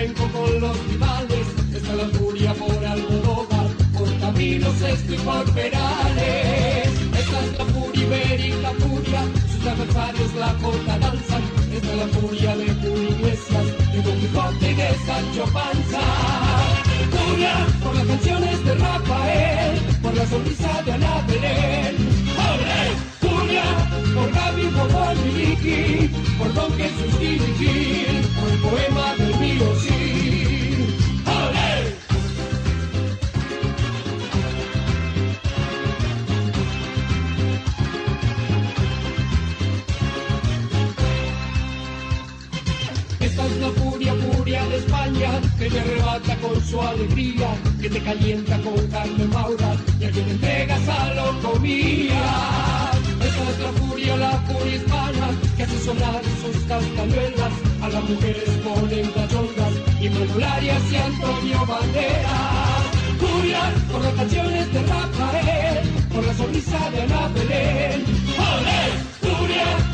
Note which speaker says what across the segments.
Speaker 1: flamenco con los rivales. Está la furia por Almodóvar, por caminos esto por perales. Esta es la furia ibérica, furia, sus adversarios la corta danzan. Esta es la furia de Iglesias, de Don Quijote y de Sancho Panza. Furia por las canciones de Rafael, por la sonrisa de Ana Belén. ¡Ole! Furia por Gaby, por Miliki, por Don Jesús Gil, por el poema del mío sí. ¡Ole! Esta es la furia, furia de España, que te arrebata con su alegría, que te calienta con carne maura y a quien entregas a locomía. Esta es la furia, la furia hispana, que sus castañuelas, a las mujeres ponen cachondas, y Manolarias y Antonio Banderas. Furia por las canciones de Rafael, por la sonrisa de Ana Belén. ¡Olé!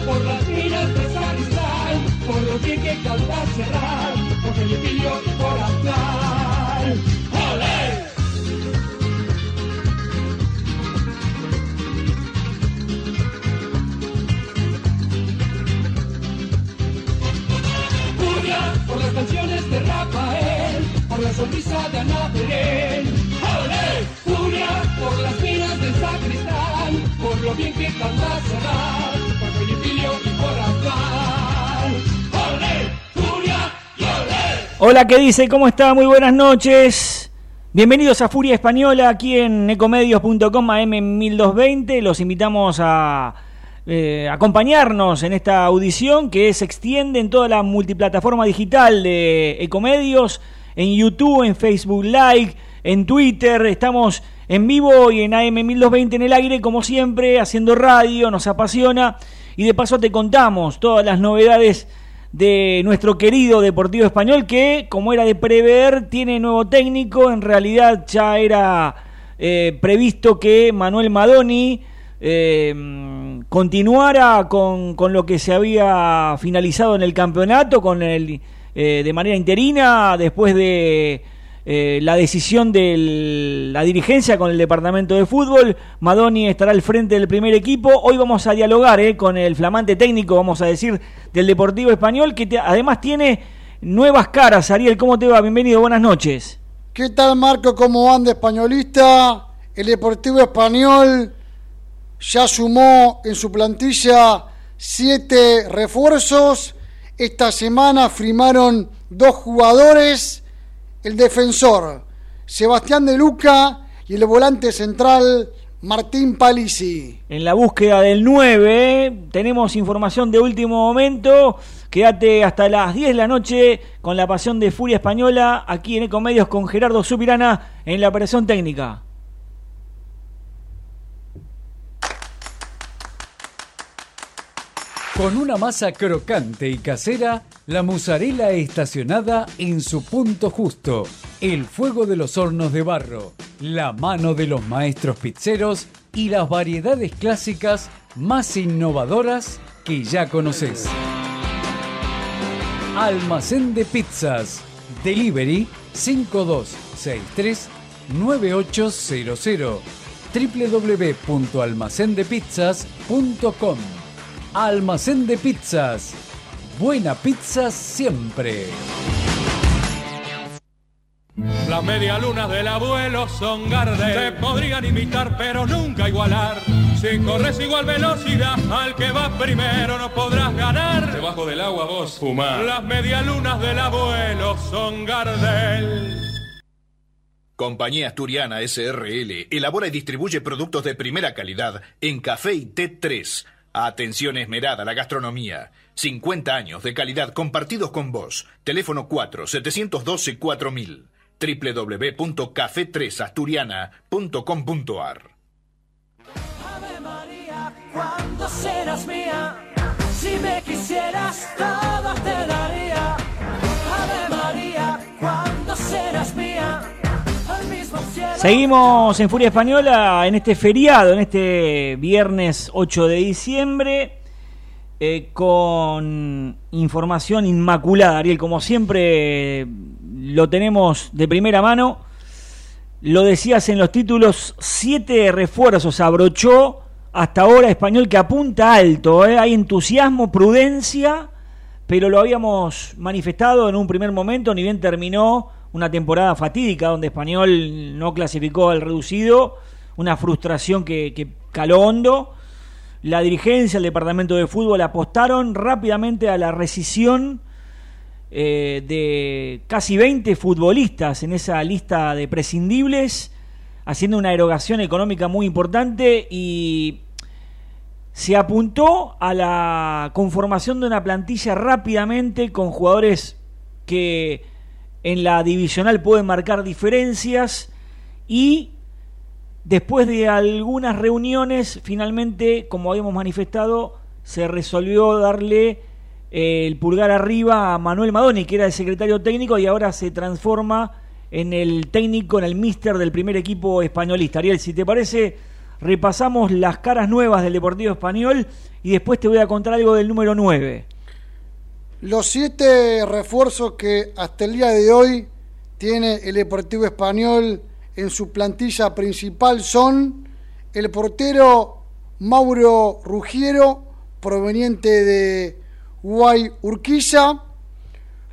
Speaker 1: Por las minas de Sacristán, por lo que canta cerrar, por Felipillo y por Aznar. Por la sonrisa de Ana Belén. Furia por las minas del sacristán, por lo bien que canta por y por. ¡Olé! Furia y.
Speaker 2: Hola, ¿qué dice? ¿Cómo está? Muy buenas noches. Bienvenidos a Furia Española aquí en ecomedios.com AM1220. Los invitamos a eh, acompañarnos en esta audición que se extiende en toda la multiplataforma digital de Ecomedios, en YouTube, en Facebook Live, en Twitter. Estamos en vivo y en AM1220 en el aire, como siempre, haciendo radio, nos apasiona. Y de paso te contamos todas las novedades de nuestro querido Deportivo Español que, como era de prever, tiene nuevo técnico. En realidad ya era eh, previsto que Manuel Madoni eh, continuara con, con, lo que se había finalizado en el campeonato, con el eh, de manera interina, después de eh, la decisión de la dirigencia con el departamento de fútbol. Madoni estará al frente del primer equipo. Hoy vamos a dialogar eh, con el flamante técnico, vamos a decir, del Deportivo Español, que además tiene nuevas caras. Ariel, ¿cómo te va? Bienvenido, buenas noches.
Speaker 3: ¿Qué tal, Marco? ¿Cómo anda españolista? El Deportivo Español ya sumó en su plantilla siete refuerzos. Esta semana firmaron dos jugadores, el defensor Sebastián de Luca y el volante central Martín Palisi.
Speaker 2: En la búsqueda del 9 tenemos información de último momento. Quédate hasta las 10 de la noche con la pasión de Furia Española aquí en Ecomedios con Gerardo Supirana en la operación técnica.
Speaker 4: Con una masa crocante y casera, la mozzarella estacionada en su punto justo, el fuego de los hornos de barro, la mano de los maestros pizzeros y las variedades clásicas más innovadoras que ya conoces. Almacén de pizzas. Delivery 5263 9800 www.almacendepizzas.com Almacén de Pizzas. Buena pizza siempre.
Speaker 5: Las medialunas del abuelo son Gardel. Te podrían imitar, pero nunca igualar. Si corres igual velocidad al que va primero, no podrás ganar.
Speaker 6: Debajo del agua vos fumar.
Speaker 5: Las medialunas del abuelo son Gardel.
Speaker 7: Compañía Asturiana SRL elabora y distribuye productos de primera calidad en café y té 3 Atención esmerada la gastronomía. 50 años de calidad compartidos con vos. Teléfono 4 712 4000 www.café3asturiana.com.ar
Speaker 8: Ave María, cuando serás mía, si me quisieras todo te daría. Ave María, cuando serás
Speaker 2: Seguimos en Furia Española en este feriado, en este viernes 8 de diciembre, eh, con información inmaculada, Ariel. Como siempre lo tenemos de primera mano. Lo decías en los títulos, siete refuerzos abrochó hasta ahora español que apunta alto. ¿eh? Hay entusiasmo, prudencia, pero lo habíamos manifestado en un primer momento, ni bien terminó una temporada fatídica donde español no clasificó al reducido, una frustración que, que caló hondo. La dirigencia, el departamento de fútbol apostaron rápidamente a la rescisión eh, de casi 20 futbolistas en esa lista de prescindibles, haciendo una erogación económica muy importante y se apuntó a la conformación de una plantilla rápidamente con jugadores que en la divisional pueden marcar diferencias y después de algunas reuniones, finalmente, como habíamos manifestado, se resolvió darle el pulgar arriba a Manuel Madoni, que era el secretario técnico y ahora se transforma en el técnico, en el míster del primer equipo españolista. Ariel, si te parece, repasamos las caras nuevas del Deportivo Español y después te voy a contar algo del número 9.
Speaker 3: Los siete refuerzos que hasta el día de hoy tiene el Deportivo Español en su plantilla principal son el portero Mauro Rugiero, proveniente de Guay Urquiza,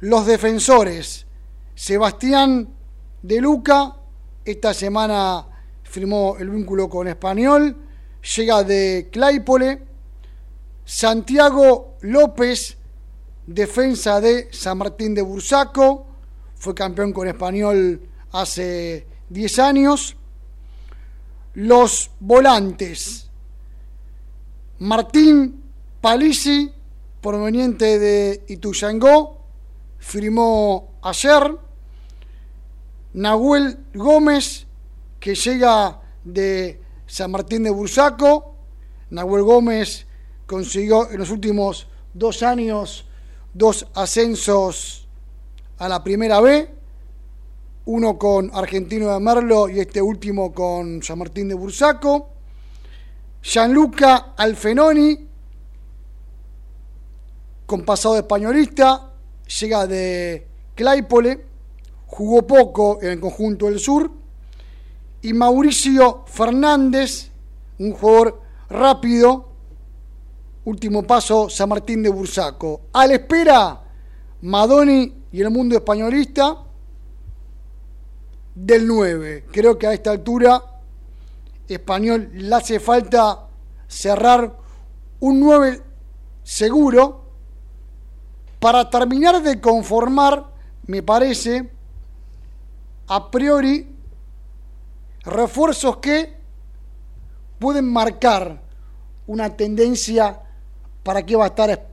Speaker 3: los defensores Sebastián de Luca, esta semana firmó el vínculo con Español, llega de Claypole, Santiago López, defensa de San Martín de Bursaco, fue campeón con Español hace 10 años, los volantes Martín Palisi, proveniente de Ituyangó, firmó ayer. Nahuel Gómez, que llega de San Martín de Bursaco. Nahuel Gómez consiguió en los últimos dos años dos ascensos a la primera B, uno con Argentino de Merlo y este último con San Martín de Bursaco. Gianluca Alfenoni, con pasado españolista, llega de Claypole, jugó poco en el conjunto del sur, y Mauricio Fernández, un jugador rápido, último paso San Martín de Bursaco. A la espera, Madoni y el mundo españolista del 9. Creo que a esta altura español le hace falta cerrar un 9 seguro para terminar de conformar, me parece, a priori, refuerzos que pueden marcar una tendencia para qué va a estar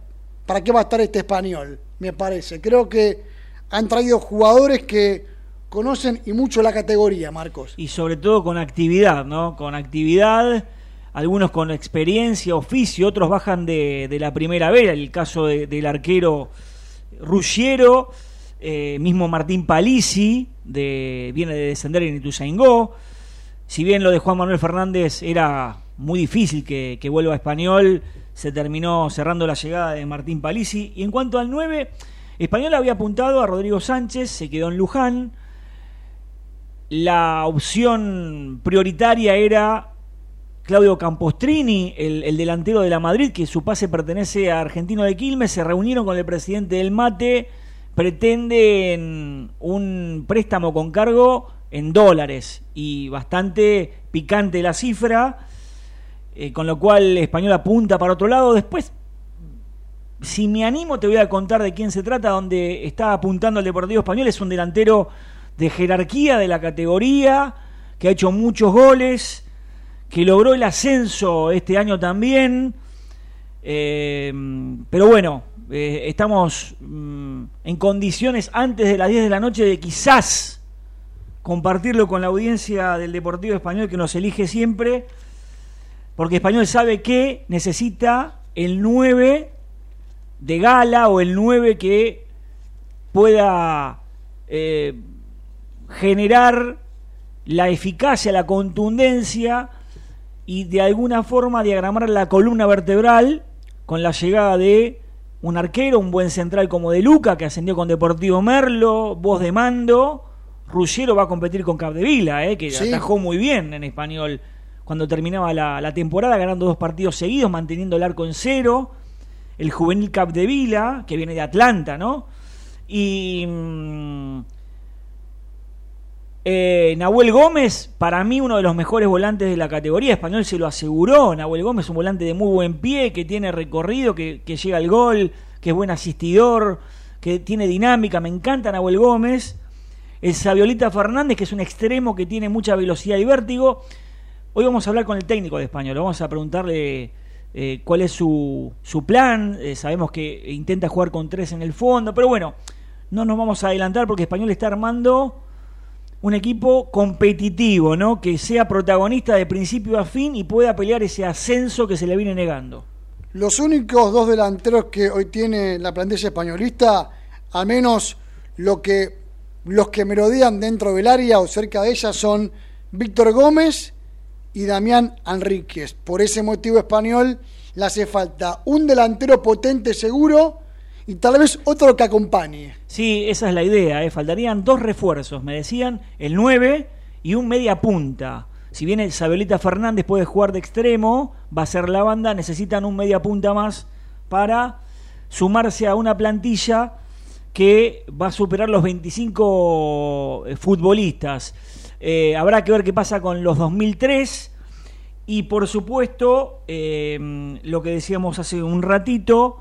Speaker 3: para qué va a estar este español, me parece. Creo que han traído jugadores que conocen y mucho la categoría, Marcos.
Speaker 2: Y sobre todo con actividad, ¿no? Con actividad, algunos con experiencia, oficio, otros bajan de, la primera vez, el caso de, del arquero Ruggiero, eh, mismo Martín Palisi, de, viene de descender en Ituzaingó. Si bien lo de Juan Manuel Fernández era muy difícil que, que vuelva a español, se terminó cerrando la llegada de Martín Palisi. Y en cuanto al 9, Español había apuntado a Rodrigo Sánchez, se quedó en Luján. La opción prioritaria era Claudio Campostrini, el, el, delantero de la Madrid, que su pase pertenece a Argentino de Quilmes, se reunieron con el presidente del Mate, pretenden un préstamo con cargo en dólares y bastante picante la cifra, eh, con lo cual Español apunta para otro lado. Después, si me animo, te voy a contar de quién se trata, donde está apuntando el Deportivo Español, es un delantero de jerarquía de la categoría, que ha hecho muchos goles, que logró el ascenso este año también. Eh, pero bueno, eh, estamos mm, en condiciones antes de las 10 de la noche de quizás compartirlo con la audiencia del Deportivo Español que nos elige siempre, porque Español sabe que necesita el 9 de gala o el 9 que pueda eh, generar la eficacia, la contundencia y de alguna forma diagramar la columna vertebral con la llegada de un arquero, un buen central como De Luca, que ascendió con Deportivo Merlo, voz de mando. Ruggiero va a competir con Capdevila, eh, que atajó muy bien en español cuando terminaba la, temporada, ganando dos partidos seguidos, manteniendo el arco en cero. El juvenil Capdevila, que viene de Atlanta, ¿no? Y. Mm, eh, Nahuel Gómez, para mí uno de los mejores volantes de la categoría, español se lo aseguró. Nahuel Gómez, un volante de muy buen pie, que tiene recorrido, que, llega al gol, que es buen asistidor, que tiene dinámica. Me encanta Nahuel Gómez. El Sabiolita Fernández, que es un extremo que tiene mucha velocidad y vértigo. Hoy vamos a hablar con el técnico de español, vamos a preguntarle eh, cuál es su, su plan. Eh, sabemos que intenta jugar con tres en el fondo, pero bueno, no nos vamos a adelantar porque español está armando un equipo competitivo, ¿no? Que sea protagonista de principio a fin y pueda pelear ese ascenso que se le viene negando.
Speaker 3: Los únicos dos delanteros que hoy tiene la plantilla españolista, al menos lo que, los que merodean dentro del área o cerca de ella, son Víctor Gómez y Damián Enríquez. Por ese motivo español le hace falta un delantero potente seguro y tal vez otro que acompañe.
Speaker 2: Sí, esa es la idea. ¿eh? Faltarían dos refuerzos, me decían, el 9 y un media punta. Si bien el Sabelita Fernández puede jugar de extremo, va a ser la banda, necesitan un media punta más para sumarse a una plantilla que va a superar los 25 eh, futbolistas. Eh, habrá que ver qué pasa con los 2003 y por supuesto lo que decíamos hace un ratito,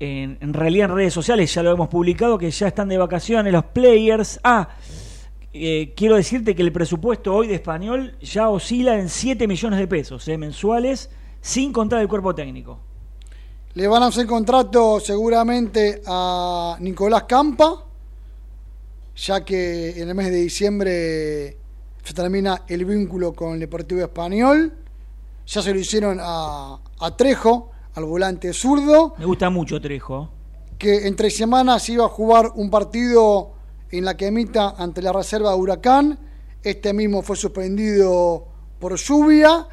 Speaker 2: en, realidad en redes sociales, ya lo hemos publicado, que ya están de vacaciones los players. Ah, eh, quiero decirte que el presupuesto hoy de español ya oscila en 7 millones de pesos eh, mensuales, sin contar el cuerpo técnico.
Speaker 3: Le van a hacer contrato seguramente a Nicolás Campa, ya que en el mes de diciembre se termina el vínculo con el Deportivo Español. Ya se lo hicieron a, a Trejo, al volante zurdo.
Speaker 2: Me gusta mucho Trejo.
Speaker 3: Que entre semanas iba a jugar un partido en la que emita ante la reserva de Huracán. Este mismo fue suspendido por lluvia.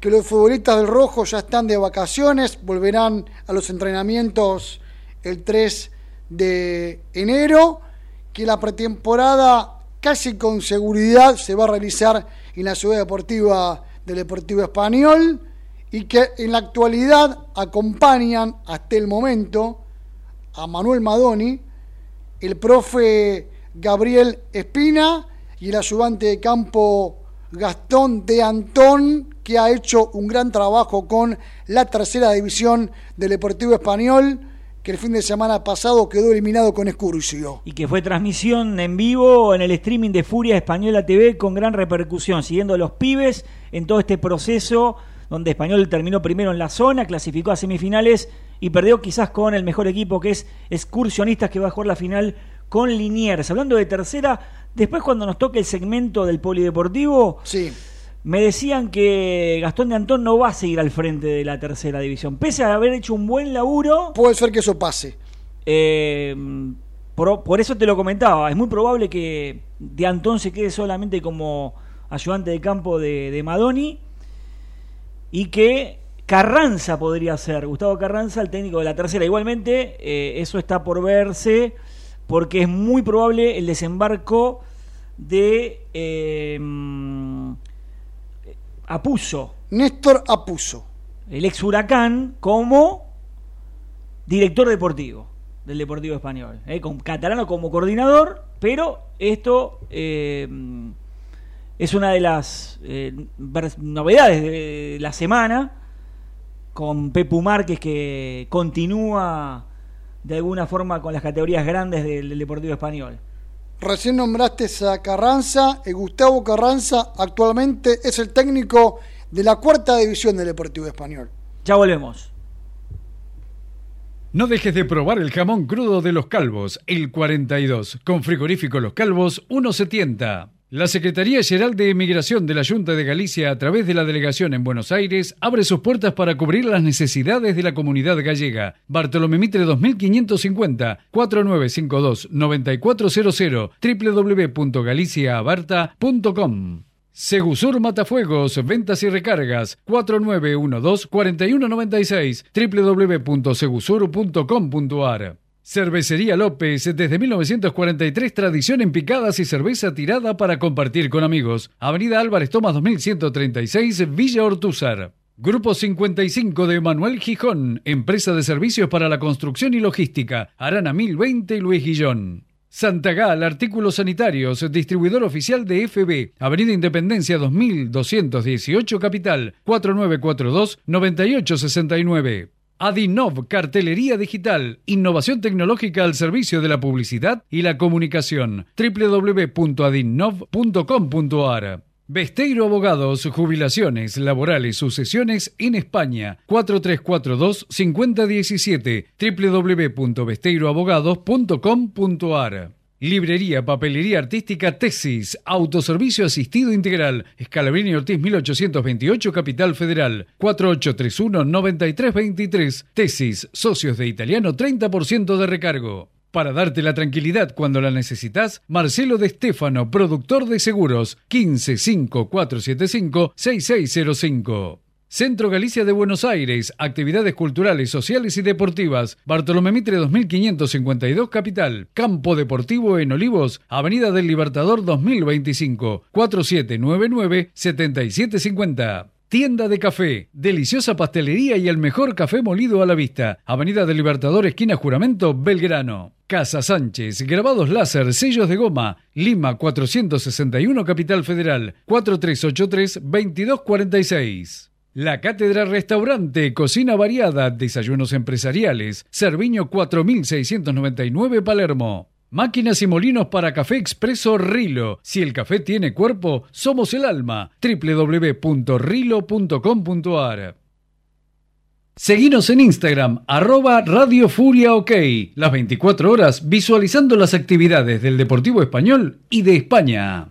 Speaker 3: Que los futbolistas del Rojo ya están de vacaciones, volverán a los entrenamientos el 3 de enero. Que la pretemporada casi con seguridad se va a realizar en la ciudad deportiva del Deportivo Español y que en la actualidad acompañan hasta el momento a Manuel Madoni, el profe Gabriel Espina y el ayudante de campo Gastón de Antón, que ha hecho un gran trabajo con la tercera división del Deportivo Español, que el fin de semana pasado quedó eliminado con Escurcio.
Speaker 2: Y que fue transmisión en vivo en el streaming de Furia Española TV con gran repercusión, siguiendo a los pibes en todo este proceso donde Español terminó primero en la zona, clasificó a semifinales y perdió quizás con el mejor equipo que es Excursionistas que va a jugar la final con Liniers. Hablando de tercera, después cuando nos toque el segmento del polideportivo,
Speaker 3: sí.
Speaker 2: Me decían que Gastón de Antón no va a seguir al frente de la tercera división, pese a haber hecho un buen laburo.
Speaker 3: Puede ser que eso pase.
Speaker 2: Eh, por, eso te lo comentaba, es muy probable que de Antón se quede solamente como ayudante de campo de, de Madoni y que Carranza podría ser, Gustavo Carranza, el técnico de la tercera. Igualmente, eh, eso está por verse porque es muy probable el desembarco de eh, Apuso.
Speaker 3: Néstor Apuso.
Speaker 2: El ex huracán como director deportivo del Deportivo Español. Eh, con Catalano como coordinador, pero esto es una de las eh, novedades de la semana con Pepu Márquez que continúa de alguna forma con las categorías grandes del, Deportivo Español.
Speaker 3: Recién nombraste a Carranza, y Gustavo Carranza actualmente es el técnico de la cuarta división del Deportivo Español.
Speaker 2: Ya volvemos.
Speaker 4: No dejes de probar el jamón crudo de los calvos, el 42, con frigorífico Los Calvos 170. La Secretaría General de Emigración de la Junta de Galicia, a través de la delegación en Buenos Aires, abre sus puertas para cubrir las necesidades de la comunidad gallega. Bartolomé Mitre 2550 4952 9400 www.galiciaabarta.com Segusur Matafuegos, ventas y recargas 4912-4196 www.segusur.com.ar Cervecería López, desde 1943, tradición en picadas y cerveza tirada para compartir con amigos. Avenida Álvarez Tomás 2136, Villa Ortúzar. Grupo 55 de Manuel Gijón, empresa de servicios para la construcción y logística. Arana 1020 y Luis Guillón. Santagal, artículos sanitarios, distribuidor oficial de FB, Avenida Independencia 2218 Capital, 4942-9869. Adinov, cartelería digital, innovación tecnológica al servicio de la publicidad y la comunicación. www.adinov.com.ar Besteiro Abogados, jubilaciones, laborales, sucesiones en España. 4342-5017 www.besteiroabogados.com.ar Librería, papelería artística, tesis, autoservicio asistido integral, Escalabrini Ortiz 1828, Capital Federal, 4831-9323, tesis, socios de italiano, 30% de recargo. Para darte la tranquilidad cuando la necesitas, Marcelo de Stefano, productor de seguros, 155475-6605. Centro Galicia de Buenos Aires, actividades culturales, sociales y deportivas. Bartolomé Mitre 2552 Capital. Campo Deportivo en Olivos, Avenida del Libertador 2025, 4799-7750. Tienda de café, deliciosa pastelería y el mejor café molido a la vista. Avenida del Libertador, esquina Juramento, Belgrano. Casa Sánchez, grabados láser, sellos de goma. Lima 461, Capital Federal, 4383-2246. La Cátedra Restaurante, Cocina Variada, Desayunos Empresariales, Cerviño 4699 Palermo. Máquinas y molinos para café expreso Rilo. Si el café tiene cuerpo, somos el alma. www.rilo.com.ar Seguinos en Instagram, arroba Radio Furia OK, las 24 horas visualizando las actividades del Deportivo Español y de España.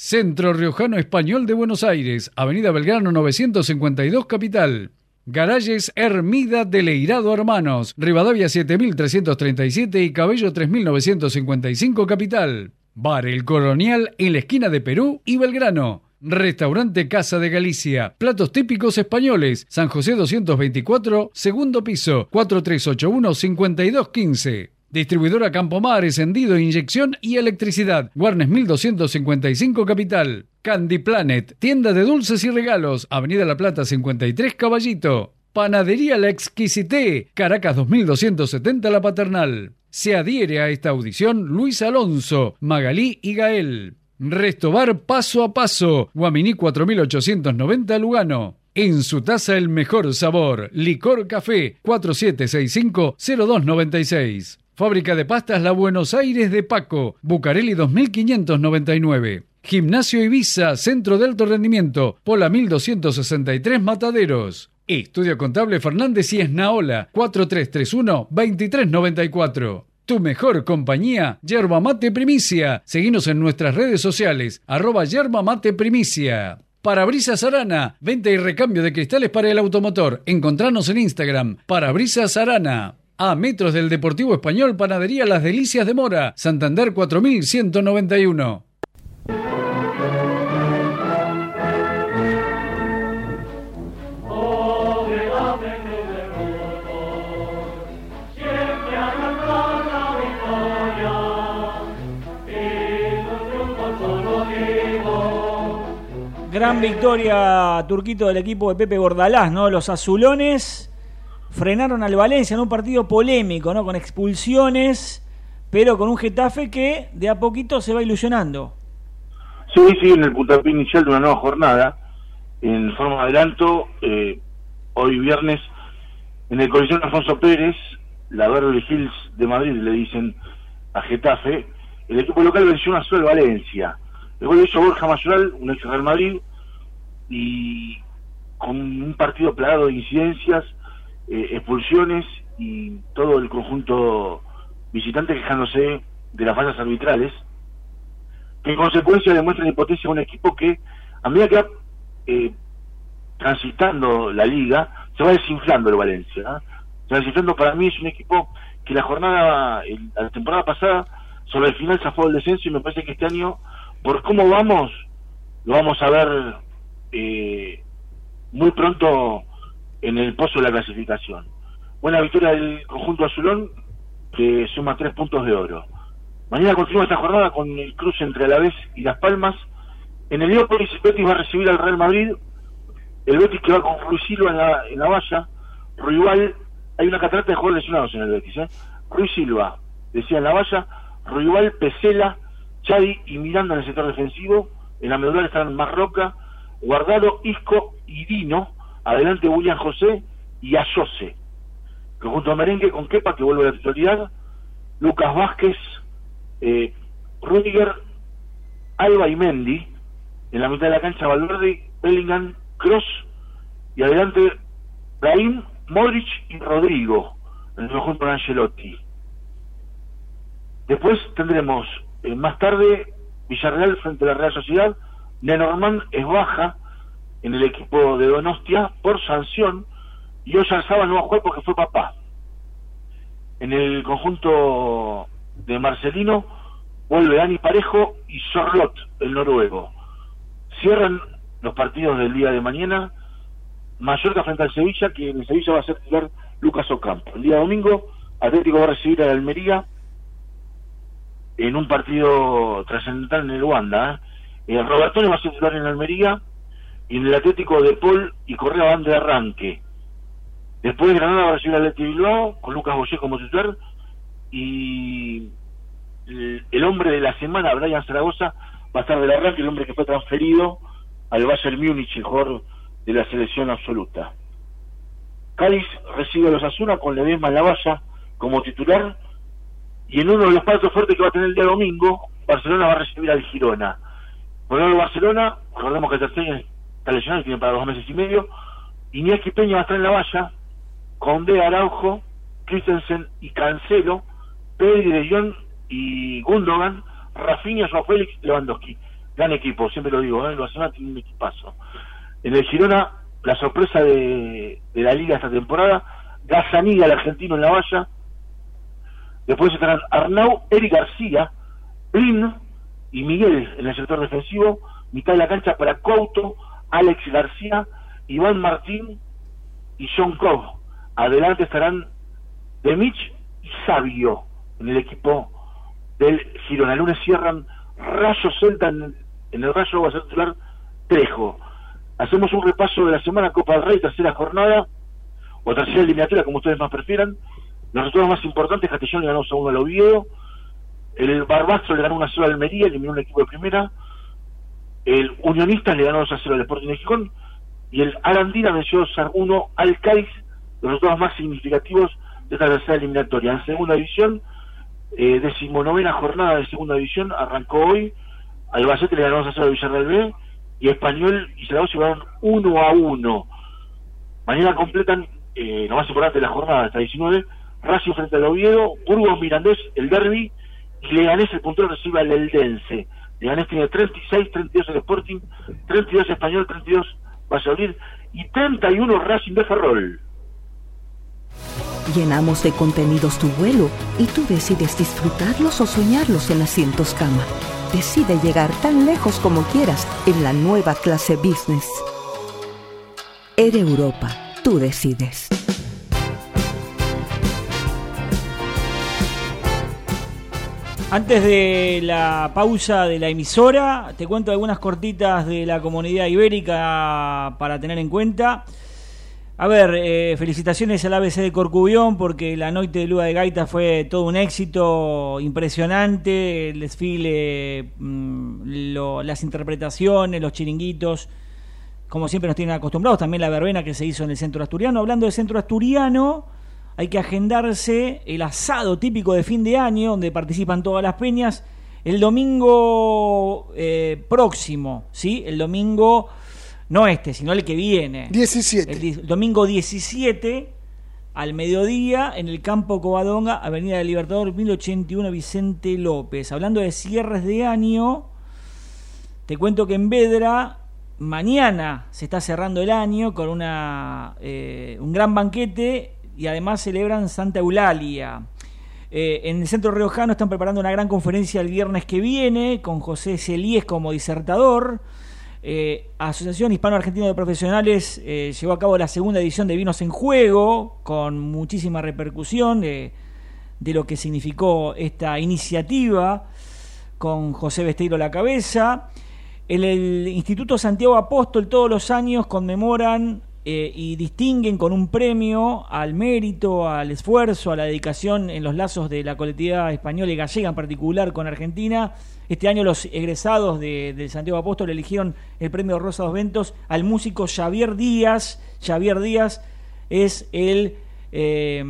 Speaker 4: Centro Riojano Español de Buenos Aires, Avenida Belgrano 952 Capital. Garalles Hermida de Leirado Hermanos, Rivadavia 7337 y Cabello 3955 Capital. Bar El Colonial en la esquina de Perú y Belgrano. Restaurante Casa de Galicia. Platos típicos españoles. San José 224, segundo piso, 4381-5215. Distribuidora Campomar, encendido, inyección y electricidad. Warnes 1255 Capital. Candy Planet, tienda de dulces y regalos. Avenida La Plata 53 Caballito. Panadería La Exquisité, Caracas 2270 La Paternal. Se adhiere a esta audición Luis Alonso, Magalí y Gael. Restobar Paso a Paso, Guaminí 4890 Lugano. En su taza el mejor sabor, Licor Café 4765-0296. Fábrica de pastas La Buenos Aires de Paco, Bucareli 2599. Gimnasio Ibiza, Centro de Alto Rendimiento, Pola 1263 Mataderos. Estudio Contable Fernández y Esnaola, 4331-2394. Tu mejor compañía, Yerba Mate Primicia. Seguinos en nuestras redes sociales, arroba Yerba Mate Primicia. Parabrisas Arana, venta y recambio de cristales para el automotor. Encontranos en Instagram, Parabrisas Arana. A metros del Deportivo Español, Panadería Las Delicias de Mora, Santander 4191.
Speaker 2: Gran victoria, Turquito, del equipo de Pepe Bordalás, ¿no? Los azulones frenaron al Valencia en un partido polémico, ¿no? Con expulsiones, pero con un Getafe que de a poquito se va ilusionando.
Speaker 9: Sí, sí, en el puntapié inicial de una nueva jornada, en forma de adelanto, eh, hoy viernes, en el Coliseo Alfonso Pérez, la Beverly Hills de Madrid, le dicen a Getafe, el equipo local venció una sola Valencia. El gol hizo Borja Mayoral, un ex Real Madrid, y con un partido plagado de incidencias, eh, expulsiones y todo el conjunto visitante quejándose de las fallas arbitrales, que en consecuencia demuestran impotencia a un equipo que, a medida que va eh, transitando la liga, se va desinflando el Valencia. Se va desinflando, para mí es un equipo que la jornada, la temporada pasada, sobre el final zafó el descenso y me parece que este año, por cómo vamos, lo vamos a ver eh, muy pronto en el pozo de la clasificación. Buena victoria del conjunto azulón que suma tres puntos de oro. Mañana continúa esta jornada con el cruce entre Alavés y Las Palmas. En el Leópolis, Betis va a recibir al Real Madrid. El Betis que va con Ruiz Silva en la, en la valla. Rival, hay una catarata de jugadores lesionados en el Betis. ¿eh? Ruiz Silva, decía en la valla. Rival, Pesela, Chadi y Miranda en el sector defensivo. En la medular están Marroca, Guardado, Isco y Dino. Adelante William José y Ayose. Conjunto merengue con Kepa que vuelve a la titularidad. Lucas Vázquez, eh, Rudiger, Alba y Mendy. En la mitad de la cancha Valverde, Bellingham, Cross y adelante Brahim, Modric y Rodrigo en el conjunto de Angelotti. Después tendremos eh, más tarde Villarreal frente a la Real Sociedad. Nenormand es baja en el equipo de Donostia por sanción y hoy alzaba no va a jugar porque fue papá. En el conjunto de Marcelino vuelve Dani Parejo y Sorlot, el noruego. Cierran los partidos del día de mañana Mallorca frente al Sevilla, que en Sevilla va a ser titular Lucas Ocampo. El día domingo Atlético va a recibir a Almería en un partido trascendental en el Wanda. ¿eh? Eh, Robertone va a ser titular en Almería y en el Atlético de Paul y Correa van de arranque. Después Granada va a recibir al Atlético Bilbao con Lucas Boyer como titular y el, hombre de la semana, Brian Zaragoza, va a estar del arranque, el hombre que fue transferido al Bayern Múnich, el jugador de la selección absoluta. Cádiz recibe a los Asuna con Ledesma en la como titular y en uno de los pasos fuertes que va a tener el día domingo, Barcelona va a recibir al Girona. Por el Barcelona, recordemos que el tercer está tiene para dos meses y medio. Iñaki Peña va a estar en la valla, con De Araujo, Christensen y Cancelo, Pedri de Jong y Gundogan, Rafinha, Joao Félix, Lewandowski. Gran equipo, siempre lo digo, ¿eh? el Barcelona tiene un equipazo. En el Girona, la sorpresa de, la liga esta temporada, Gazaniga, el argentino en la valla. Después estarán Arnau, Eric García, Blin y Miguel en el sector defensivo. Mitad de la cancha para Couto, Alex García, Iván Martín y John Cobb. Adelante estarán Demich y Sabio en el equipo del Girona. El lunes cierran Rayo Celta en, el Rayo va a titular Trejo. Hacemos un repaso de la semana Copa del Rey, tercera jornada, o tercera eliminatoria, como ustedes más prefieran. Los resultados más importantes, Castellón le ganó a uno al Oviedo, el Barbastro le ganó una sola al Almería, eliminó un equipo de primera, el Unionista le ganó 2 a 0 al Sporting de Gijón y el Arandina venció 2 a 1 al Cádiz, los resultados más significativos de esta tercera eliminatoria. En segunda división, eh, decimonovena jornada de segunda división, arrancó hoy, Albacete le ganó 2 a 0 al Villarreal B y Español y Zaragoza llevaron 1 a 1. Mañana completan, eh, lo más importante de la jornada, hasta 19, Racing frente al Oviedo, Burgos Mirandés, el Derby, y Leganés el puntero recibe al Eldense. Leganés tiene 36, 32 el Sporting, 32 Español, 32 Valladolid y 31 Racing de Ferrol.
Speaker 10: Llenamos de contenidos tu vuelo y tú decides disfrutarlos o soñarlos en asientos cama. Decide llegar tan lejos como quieras en la nueva clase business. Air Europa, tú decides.
Speaker 2: Antes de la pausa de la emisora, te cuento algunas cortitas de la comunidad ibérica para tener en cuenta. A ver, eh, felicitaciones al ABC de Corcubión porque la noche de Lua de Gaita fue todo un éxito impresionante, el desfile, mm, las interpretaciones, los chiringuitos, como siempre nos tienen acostumbrados, también la verbena que se hizo en el centro asturiano. Hablando del centro asturiano, hay que agendarse el asado típico de fin de año, donde participan todas las peñas, el domingo eh, próximo, ¿sí? El domingo, no este, sino el que viene.
Speaker 3: 17.
Speaker 2: El, domingo 17 al mediodía en el campo Covadonga, Avenida del Libertador 1081 Vicente López. Hablando de cierres de año, te cuento que en Vedra mañana se está cerrando el año con una, eh, un gran banquete y además celebran Santa Eulalia. Eh, en el Centro Riojano están preparando una gran conferencia el viernes que viene con José Celíes como disertador. eh, Asociación Hispano-Argentina de Profesionales eh, llevó a cabo la segunda edición de Vinos en Juego, con muchísima repercusión de, lo que significó esta iniciativa, con José Besteiro a la cabeza. En el Instituto Santiago Apóstol todos los años conmemoran eh, y distinguen con un premio al mérito, al esfuerzo, a la dedicación en los lazos de la colectividad española y gallega en particular con Argentina. Este año los egresados de, Santiago Apóstol eligieron el premio Rosa dos Ventos al músico Xavier Díaz. Xavier Díaz es el eh,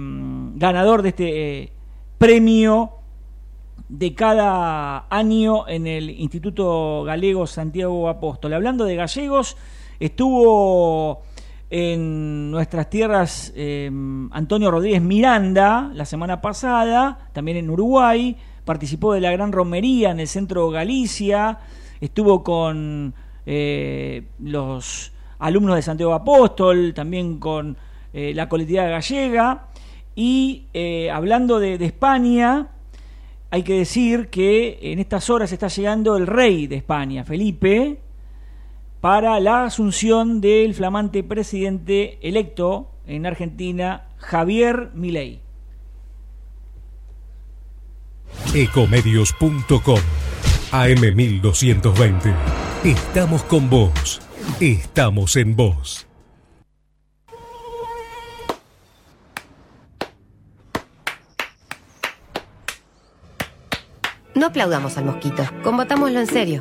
Speaker 2: ganador de este eh, premio de cada año en el Instituto Galego Santiago Apóstol. Hablando de gallegos, estuvo en nuestras tierras eh, Antonio Rodríguez Miranda la semana pasada, también en Uruguay, participó de la gran romería en el centro Galicia, estuvo con eh, los alumnos de Santiago Apóstol, también con eh, la colectividad gallega, y hablando de, de España, hay que decir que en estas horas está llegando el rey de España, Felipe, para la asunción del flamante presidente electo en Argentina, Javier Milei.
Speaker 11: Ecomedios.com AM1220. Estamos con vos. Estamos en vos.
Speaker 12: No aplaudamos al mosquito, combatámoslo en serio.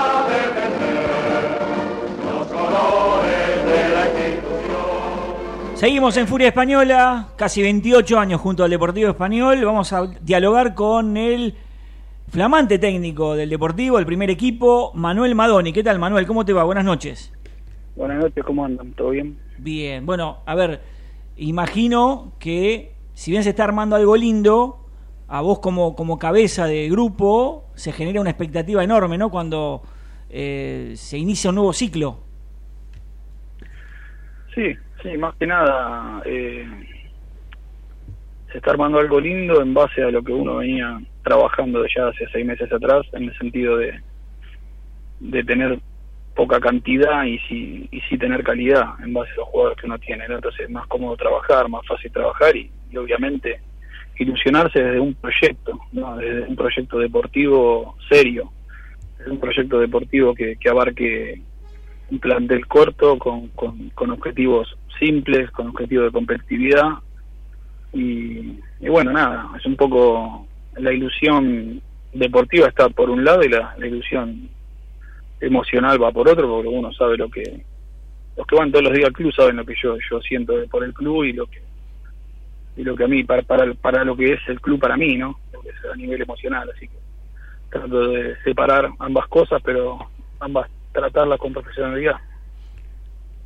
Speaker 2: Seguimos en Furia Española, casi 28 años junto al Deportivo Español. Vamos a dialogar con el flamante técnico del Deportivo, el primer equipo, Manuel Madoni. ¿Qué tal, Manuel? ¿Cómo te va? Buenas noches.
Speaker 13: Buenas noches, ¿cómo andan? ¿Todo bien?
Speaker 2: Bien. Bueno, a ver, imagino que si bien se está armando algo lindo, a vos como, como cabeza de grupo se genera una expectativa enorme, ¿no? Cuando eh, se inicia un nuevo ciclo.
Speaker 13: Sí, Sí, más que nada eh, se está armando algo lindo en base a lo que uno venía trabajando ya hace seis meses atrás, en el sentido de, de tener poca cantidad y sí, y sí tener calidad en base a los jugadores que uno tiene. Entonces es más cómodo trabajar, más fácil trabajar y, obviamente ilusionarse desde un proyecto, ¿no? desde un proyecto deportivo serio, desde un proyecto deportivo que, que abarque un plantel corto con, con, con objetivos simples, con objetivo de competitividad. Y, bueno, nada, es un poco la ilusión deportiva está por un lado y la, ilusión emocional va por otro, porque uno sabe lo que los que van todos los días al club saben lo que yo yo siento por el club y lo que y lo que a mí para para, para lo que es el club para mí, ¿no? Lo que es a nivel emocional, así que trato de separar ambas cosas, pero ambas tratarlas con profesionalidad.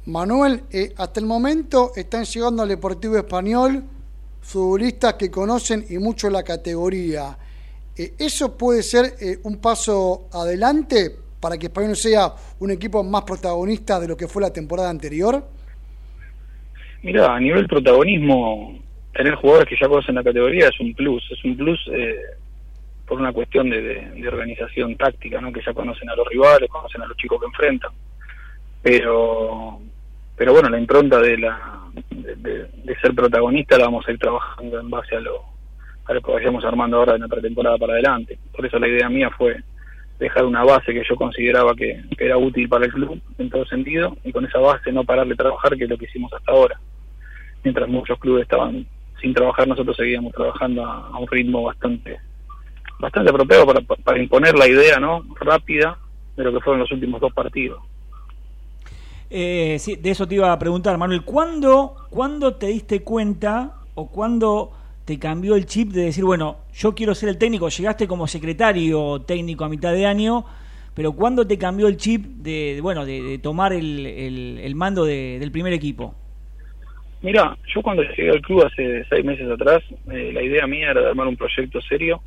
Speaker 3: Manuel, eh, hasta el momento están llegando al Deportivo Español futbolistas que conocen y mucho la categoría. Eh, ¿Eso puede ser eh, un paso adelante para que Español sea un equipo más protagonista de lo que fue la temporada anterior?
Speaker 13: Mira, a nivel protagonismo, tener jugadores que ya conocen la categoría es un plus. Es un plus por una cuestión de, de, organización táctica, ¿no? que ya conocen a los rivales, conocen a los chicos que enfrentan. Pero pero bueno, la impronta de, la, de, ser protagonista la vamos a ir trabajando en base a lo, a lo que vayamos armando ahora en la pretemporada para adelante. Por eso la idea mía fue dejar una base que yo consideraba que, era útil para el club en todo sentido y con esa base no parar de trabajar que es lo que hicimos hasta ahora. mientras muchos clubes estaban sin trabajar, nosotros seguíamos trabajando a, a un ritmo bastante bastante apropiado para, para imponer la idea no rápida de lo que fueron los últimos dos partidos.
Speaker 2: Eh, sí, de eso te iba a preguntar, Manuel. ¿Cuándo, ¿Cuándo te diste cuenta o cuándo te cambió el chip de decir, bueno, yo quiero ser el técnico? Llegaste como secretario técnico a mitad de año, pero ¿cuándo te cambió el chip de, bueno, de, tomar el, el, mando del primer equipo?
Speaker 13: Mira, yo cuando llegué al club hace seis meses atrás, eh, la idea mía era de armar un proyecto serio.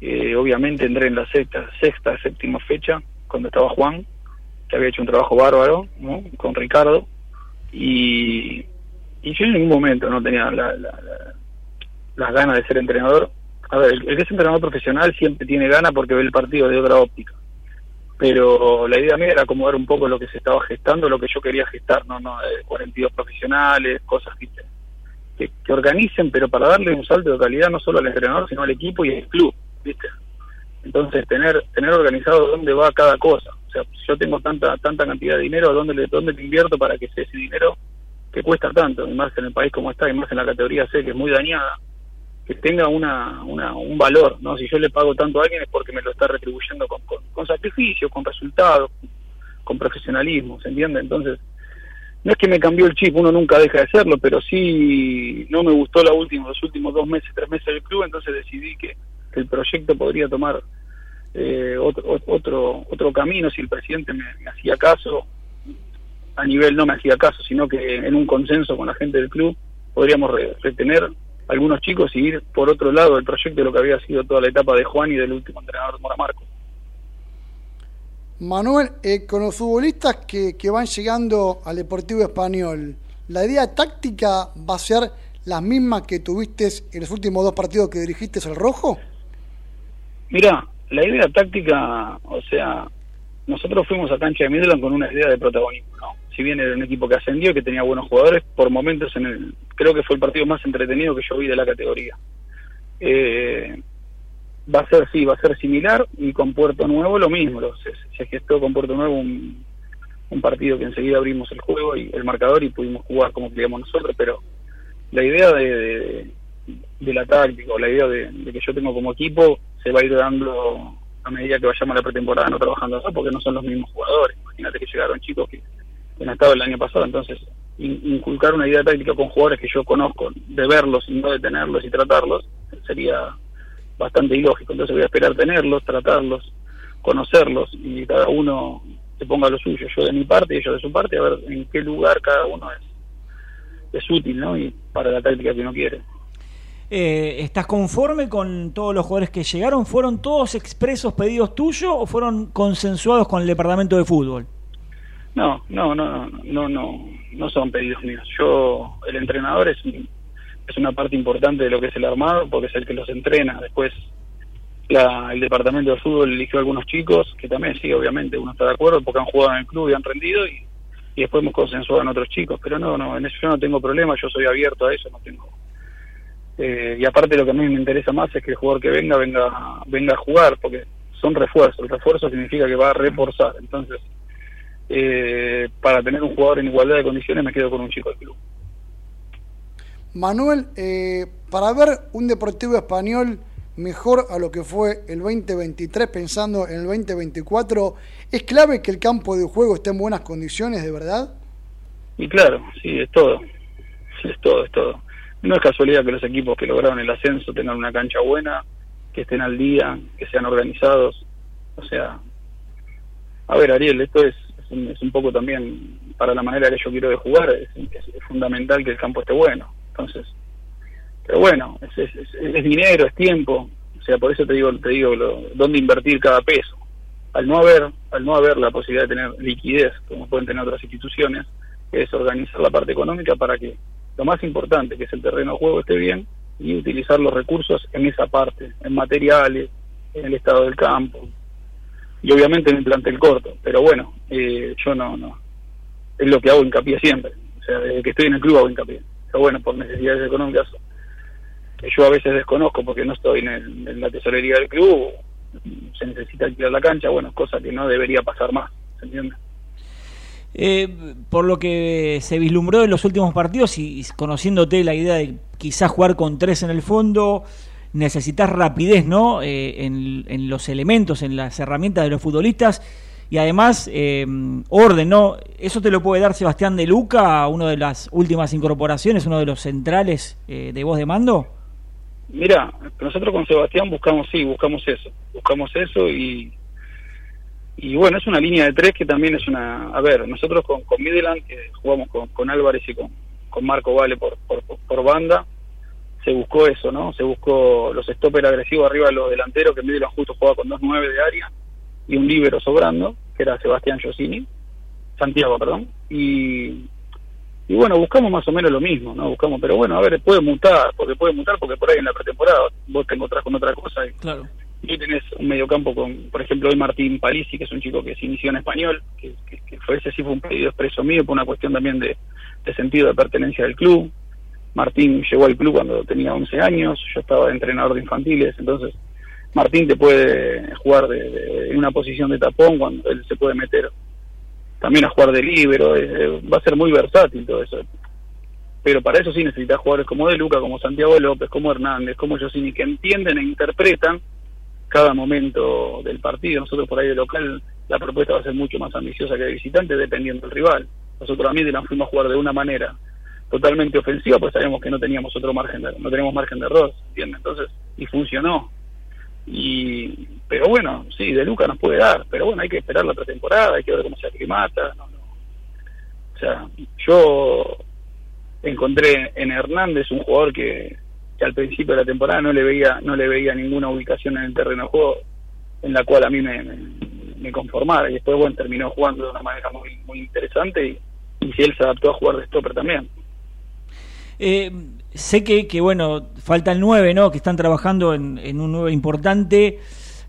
Speaker 13: Eh, obviamente entré en la sexta, sexta, séptima fecha, cuando estaba Juan, que había hecho un trabajo bárbaro ¿no? con Ricardo y, y yo en ningún momento no tenía la, las ganas de ser entrenador. A ver, el, que es entrenador profesional siempre tiene ganas porque ve el partido de otra óptica. Pero la idea mía era acomodar un poco lo que se estaba gestando, lo que yo quería gestar, no, no, 42 profesionales, cosas que, que organicen, pero para darle un salto de calidad no solo al entrenador, sino al equipo y al club, ¿viste? Entonces, tener tener organizado dónde va cada cosa. O sea, si yo tengo tanta tanta cantidad de dinero, ¿dónde le, dónde le invierto para que sea ese dinero que cuesta tanto? Y más en el país como está, y más en la categoría C, que es muy dañada, que tenga una, una un valor. no Si yo le pago tanto a alguien es porque me lo está retribuyendo con, con, sacrificio, con resultados, con profesionalismo, ¿se entiende? Entonces, no es que me cambió el chip, uno nunca deja de hacerlo, pero sí no me gustó la última, los últimos dos meses, tres meses del club, entonces decidí que el proyecto podría tomar eh, otro, otro, otro camino si el presidente me, hacía caso, a nivel no me hacía caso, sino que en un consenso con la gente del club podríamos retener algunos chicos y ir por otro lado del proyecto de lo que había sido toda la etapa de Juan y del último entrenador Moramarco.
Speaker 3: Manuel, eh, con los futbolistas que, que van llegando al Deportivo Español, ¿la idea táctica va a ser la misma que tuviste en los últimos dos partidos que dirigiste al Rojo?
Speaker 13: Mira, la idea táctica, o sea, nosotros fuimos a cancha de Midland con una idea de protagonismo, ¿no? Si bien era un equipo que ascendió, que tenía buenos jugadores, por momentos en el, creo que fue el partido más entretenido que yo vi de la categoría. Eh, va a ser, sí, va a ser similar y con Puerto Nuevo lo mismo. Se, se gestó con Puerto Nuevo un, un partido que enseguida abrimos el juego y el marcador y pudimos jugar como queríamos nosotros, pero la idea de, de, la táctica o la idea de, que yo tengo como equipo se va a ir dando a medida que vayamos a la pretemporada no trabajando eso porque no son los mismos jugadores. Imagínate que llegaron chicos que, han estado el año pasado, entonces inculcar una idea táctica con jugadores que yo conozco, de verlos y no de tenerlos y tratarlos, sería bastante ilógico. Entonces voy a esperar tenerlos, tratarlos, conocerlos y cada uno se ponga lo suyo. Yo de mi parte y ellos de su parte, a ver en qué lugar cada uno es, es útil, ¿no? Y para la táctica que uno quiere.
Speaker 2: Eh, ¿Estás conforme con todos los jugadores que llegaron? ¿Fueron todos expresos pedidos tuyos o fueron consensuados con el departamento de fútbol?
Speaker 13: No, no, no, no, no, no son pedidos míos. Yo, el entrenador es, es una parte importante de lo que es el armado porque es el que los entrena. Después, la, el departamento de fútbol eligió a algunos chicos que también, sí, obviamente, uno está de acuerdo porque han jugado en el club y han rendido y, después hemos consensuado en otros chicos. Pero no, no, en eso yo no tengo problema, yo soy abierto a eso, no tengo eh, y aparte lo que a mí me interesa más es que el jugador que venga, venga, venga a jugar, porque son refuerzos. El refuerzo significa que va a reforzar. Entonces, eh, para tener un jugador en igualdad de condiciones me quedo con un chico del club.
Speaker 3: Manuel, eh, para ver un Deportivo Español mejor a lo que fue el 2023, pensando en el 2024, ¿es clave que el campo de juego esté en buenas condiciones, de verdad?
Speaker 13: Y claro, sí, es todo. Es todo, es todo. No es casualidad que los equipos que lograron el ascenso tengan una cancha buena, que estén al día, que sean organizados. O sea, a ver, Ariel, esto es, es, un, poco también para la manera que yo quiero de jugar, es, fundamental que el campo esté bueno. Entonces, pero bueno, es, es, dinero, es tiempo. O sea, por eso te digo, te digo dónde invertir cada peso. Al no haber, al no haber la posibilidad de tener liquidez, como pueden tener otras instituciones, es organizar la parte económica para que lo más importante, que es el terreno de juego, esté bien y utilizar los recursos en esa parte, en materiales, en el estado del campo y obviamente en el plantel corto. Pero bueno, eh, yo no, no, es lo que hago hincapié siempre. O sea, desde que estoy en el club hago hincapié. Pero bueno, por necesidades económicas, yo a veces desconozco porque no estoy en, la tesorería del club, se necesita alquilar la cancha, bueno, cosa que no debería pasar más, ¿se entiende?
Speaker 2: Eh, por lo que se vislumbró en los últimos partidos y, conociéndote la idea de quizás jugar con tres en el fondo, necesitas rapidez ¿no? Eh, en, los elementos, en las herramientas de los futbolistas y además eh, orden, ¿no? Eso te lo puede dar Sebastián de Luca, uno de las últimas incorporaciones, uno de los centrales de voz de mando.
Speaker 13: Mira, nosotros con Sebastián buscamos, sí, buscamos eso, buscamos eso y, y bueno, es una línea de tres que también es una, a ver, nosotros con, con Midland, que jugamos con, con Álvarez y con, con Marco Vale por, por, banda, se buscó eso, ¿no? Se buscó los stopper agresivos arriba de los delanteros, que Midland justo jugaba con dos nueve de área, y un líbero sobrando, que era Sebastián Josini, Santiago, perdón, y y bueno, buscamos más o menos lo mismo, ¿no? Buscamos, pero bueno, a ver, puede mutar, porque puede mutar, porque por ahí en la pretemporada vos te encontrás con otra cosa. Y,
Speaker 2: claro.
Speaker 13: Y tenés un mediocampo con, por ejemplo, hoy Martín Palisi, que es un chico que se inició en español, que, fue ese sí fue un pedido expreso mío por una cuestión también de, sentido de pertenencia del club. Martín llegó al club cuando tenía 11 años, yo estaba de entrenador de infantiles, entonces Martín te puede jugar de, en una posición de tapón cuando él se puede meter también a jugar de libero, eh, va a ser muy versátil todo eso. Pero para eso sí necesitas jugadores como De Luca, como Santiago López, como Hernández, como Josini, que entienden e interpretan cada momento del partido. Nosotros por ahí de local la propuesta va a ser mucho más ambiciosa que de visitante, dependiendo del rival. Nosotros a la fuimos a jugar de una manera totalmente ofensiva, pues sabemos que no teníamos otro margen de, no teníamos margen de error, ¿entiendes? Entonces, y funcionó. Y, pero bueno, sí, De Luca nos puede dar, pero bueno, hay que esperar la pretemporada, hay que ver cómo se aclimata. No, no. O sea, yo encontré en Hernández un jugador que, al principio de la temporada no le veía no le veía ninguna ubicación en el terreno de juego en la cual a mí me, me, conformara y después bueno terminó jugando de una manera muy muy interesante y, y si él se adaptó a jugar de stopper también
Speaker 2: eh, sé que, que, bueno, falta el 9, ¿no? Que están trabajando en, en un 9 importante,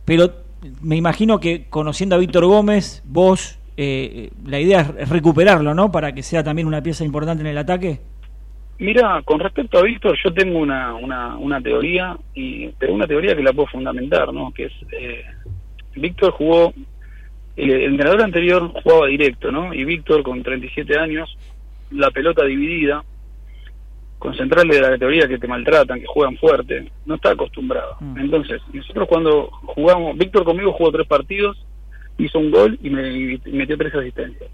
Speaker 2: pero me imagino que conociendo a Víctor Gómez, vos, eh, la idea es recuperarlo, ¿no? Para que sea también una pieza importante en el ataque.
Speaker 13: Mira, con respecto a Víctor, yo tengo una, una, una teoría, y, pero una teoría que la puedo fundamentar, ¿no? Que es, eh, Víctor jugó, el, el entrenador anterior jugaba directo, ¿no? Y Víctor, con 37 años, la pelota dividida, con centrales de la teoría que te maltratan, que juegan fuerte, no está acostumbrado. Mm. Entonces, nosotros cuando jugamos, Víctor conmigo jugó tres partidos, hizo un gol y me metió tres asistencias.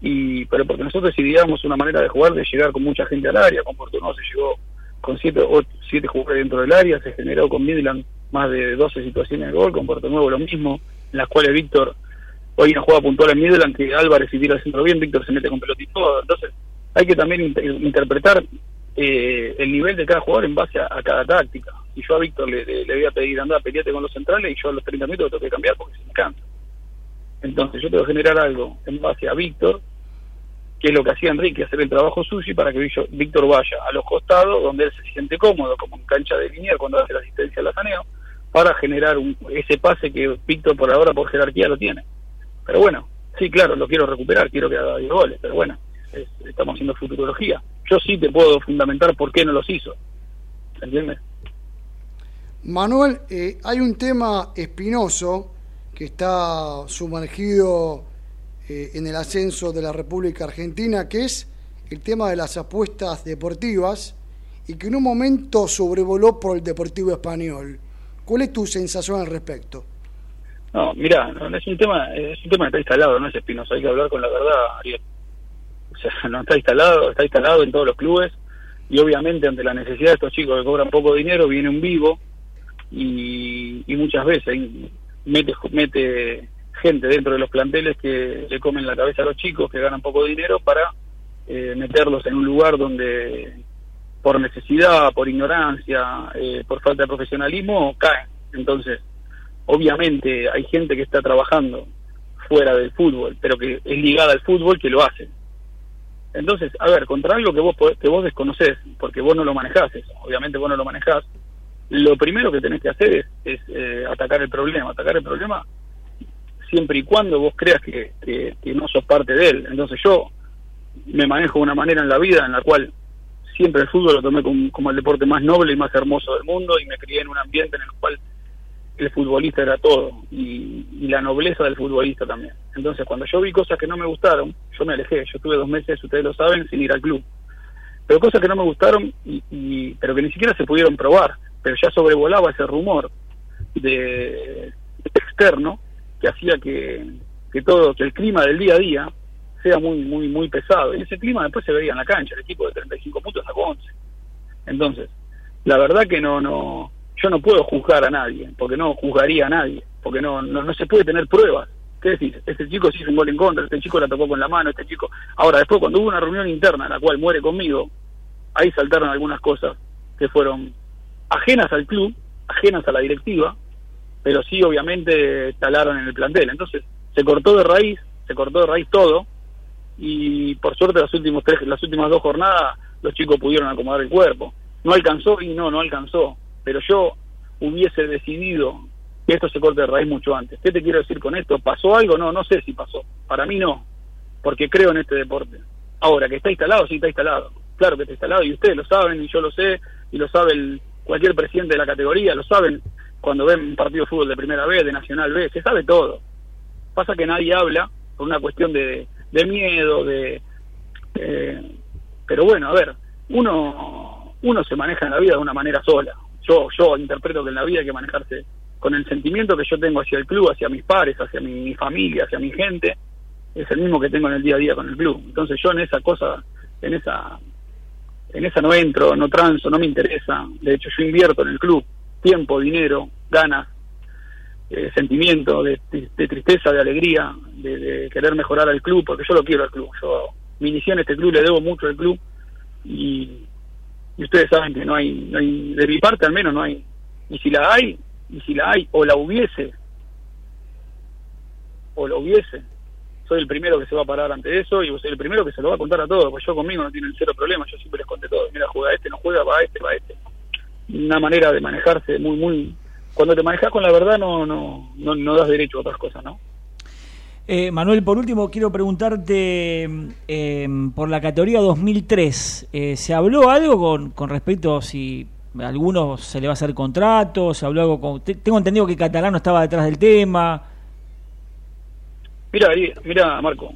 Speaker 13: Y, pero porque nosotros decidíamos una manera de jugar de llegar con mucha gente al área, con Portugal se llegó con siete, ocho, siete jugadores dentro del área, se generó con Midland más de 12 situaciones de gol, con Puerto Nuevo lo mismo, en las cuales Víctor hoy no juega puntual en Midland, que Álvarez si tira el centro bien, Víctor se mete con pelotito entonces hay que también interpretar eh, el nivel de cada jugador en base a, cada táctica. Y yo a Víctor le, voy a pedir, anda, peleate con los centrales y yo a los 30 minutos tengo que cambiar porque se me cansa. Entonces yo tengo que generar algo en base a Víctor, que es lo que hacía Enrique, hacer el trabajo sucio para que Víctor vaya a los costados, donde él se siente cómodo, como en cancha de línea cuando hace la asistencia al saneo, para generar un, ese pase que Víctor por ahora por jerarquía lo tiene. Pero bueno, sí, claro, lo quiero recuperar, quiero que haga 10 goles, pero bueno, estamos haciendo futurología. Yo sí te puedo fundamentar por qué no los hizo. ¿Entiendes?
Speaker 3: Manuel, eh, hay un tema espinoso que está sumergido eh, en el ascenso de la República Argentina, que es el tema de las apuestas deportivas y que en un momento sobrevoló por el Deportivo Español. ¿Cuál es tu sensación al respecto?
Speaker 13: No, mira, es un tema, es un tema que está instalado, no es espinoso, hay que hablar con la verdad, Ariel. O sea, no está instalado, está instalado en todos los clubes y obviamente ante la necesidad de estos chicos que cobran poco dinero viene un vivo y, muchas veces mete, mete gente dentro de los planteles que le comen la cabeza a los chicos que ganan poco dinero para eh, meterlos en un lugar donde por necesidad, por ignorancia, eh, por falta de profesionalismo caen. Entonces, obviamente hay gente que está trabajando fuera del fútbol, pero que es ligada al fútbol que lo hace. Entonces, a ver, contra algo que vos, que vos desconocés, porque vos no lo manejás, obviamente vos no lo manejás, lo primero que tenés que hacer es, eh, atacar el problema. Atacar el problema siempre y cuando vos creas que, no sos parte de él. Entonces yo me manejo de una manera en la vida en la cual siempre el fútbol lo tomé como, como, el deporte más noble y más hermoso del mundo y me crié en un ambiente en el cual el futbolista era todo y, la nobleza del futbolista también. Entonces, cuando yo vi cosas que no me gustaron, yo me alejé. Yo estuve dos meses, ustedes lo saben, sin ir al club. Pero cosas que no me gustaron, y- pero que ni siquiera se pudieron probar. Pero ya sobrevolaba ese rumor de externo que hacía que, que todo, que el clima del día a día sea muy, muy, muy pesado. Y ese clima después se veía en la cancha. El equipo de 35 puntos sacó 11. Entonces, la verdad que no, no, yo no puedo juzgar a nadie, porque no juzgaría a nadie, porque no, no, no se puede tener pruebas. ¿Qué decís? Este chico se hizo un gol en contra, este chico la tocó con la mano, este chico... Ahora, después cuando hubo una reunión interna en la cual muere conmigo, ahí saltaron algunas cosas que fueron ajenas al club, ajenas a la directiva, pero sí obviamente talaron en el plantel. Entonces, se cortó de raíz, se cortó de raíz todo, y por suerte las últimos tres, las últimas dos jornadas los chicos pudieron acomodar el cuerpo. No alcanzó y no, no alcanzó. Pero yo hubiese decidido que esto se corte de raíz mucho antes. ¿Qué te quiero decir con esto? ¿Pasó algo? No, no sé si pasó. Para mí no, porque creo en este deporte. Ahora, que está instalado, sí está instalado. Claro que está instalado y ustedes lo saben y yo lo sé y lo sabe el, cualquier presidente de la categoría, lo saben cuando ven un partido de fútbol de primera B, de Nacional B, se sabe todo. Pasa que nadie habla por una cuestión de, miedo, de... eh, pero bueno, a ver, uno, uno se maneja en la vida de una manera sola. Yo, yo interpreto que en la vida hay que manejarse con el sentimiento que yo tengo hacia el club, hacia mis pares, hacia mi familia, hacia mi gente, es el mismo que tengo en el día a día con el club. Entonces yo en esa cosa, en esa, en esa no entro, no transo, no me interesa. De hecho yo invierto en el club tiempo, dinero, ganas, eh, sentimiento de, de- tristeza, de alegría, de, de querer mejorar al club, porque yo lo quiero al club. Yo me inicié en este club, le debo mucho al club y, ustedes saben que no hay, no hay, de mi parte al menos no hay. Y si la hay, y si la hay, o la hubiese, o la hubiese, soy el primero que se va a parar ante eso y soy el primero que se lo va a contar a todos, porque yo conmigo no tienen cero problemas, yo siempre les conté todo. Mira, juega este, no juega, va este, va este. Una manera de manejarse muy, muy... Cuando te manejas con la verdad no, no, no, no das derecho a otras cosas, ¿no?
Speaker 2: Eh, Manuel, por último, quiero preguntarte eh, por la categoría 2003. Eh, ¿Se habló algo con, con respecto a si a algunos se le va a hacer contrato? ¿Se habló algo con.? te- Tengo entendido que Catalano estaba detrás del tema.
Speaker 13: Mira, mira, Marco.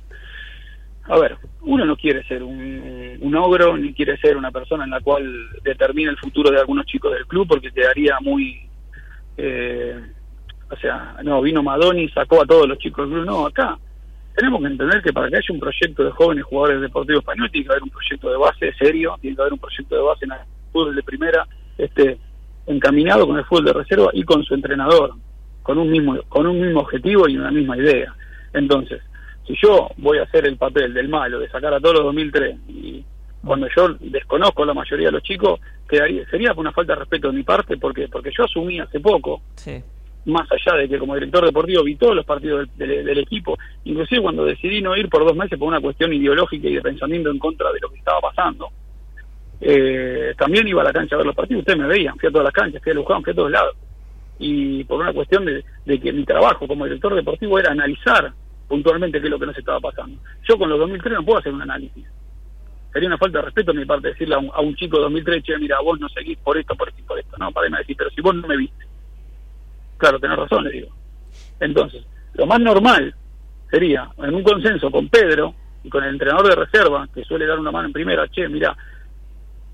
Speaker 13: A ver, uno no quiere ser un, ogro ni quiere ser una persona en la cual determina el futuro de algunos chicos del club porque quedaría muy. eh, o sea, no, vino Madoni, sacó a todos los chicos del club. No, acá tenemos que entender que para que haya un proyecto de jóvenes jugadores deportivos españoles tiene que haber un proyecto de base serio, tiene que haber un proyecto de base en el fútbol de primera, este encaminado con el fútbol de reserva y con su entrenador, con un mismo con un mismo objetivo y una misma idea. Entonces, si yo voy a hacer el papel del malo, de sacar a todos los 2003, y cuando yo desconozco a la mayoría de los chicos, quedaría, sería una falta de respeto de mi parte, porque porque yo asumí hace poco,
Speaker 2: Sí.
Speaker 13: más allá de que como director deportivo vi todos los partidos del, del- del equipo, inclusive cuando decidí no ir por dos meses por una cuestión ideológica y de pensamiento en contra de lo que estaba pasando, eh, también iba a la cancha a ver los partidos, ustedes me veían, fui a todas las canchas, fui a Luján, fui a todos lados. Y por una cuestión de, de que mi trabajo como director deportivo era analizar puntualmente qué es lo que nos estaba pasando. Yo con los 2003 no puedo hacer un análisis. Sería una falta de respeto de mi parte decirle a un, a un chico de 2003, che, mira, vos no seguís por esto, por esto por esto. No, para decir, pero si vos no me viste. Claro, tenés razón, le digo. Entonces, lo más normal sería, en un consenso con Pedro y con el entrenador de reserva, que suele dar una mano en primera, che, mira,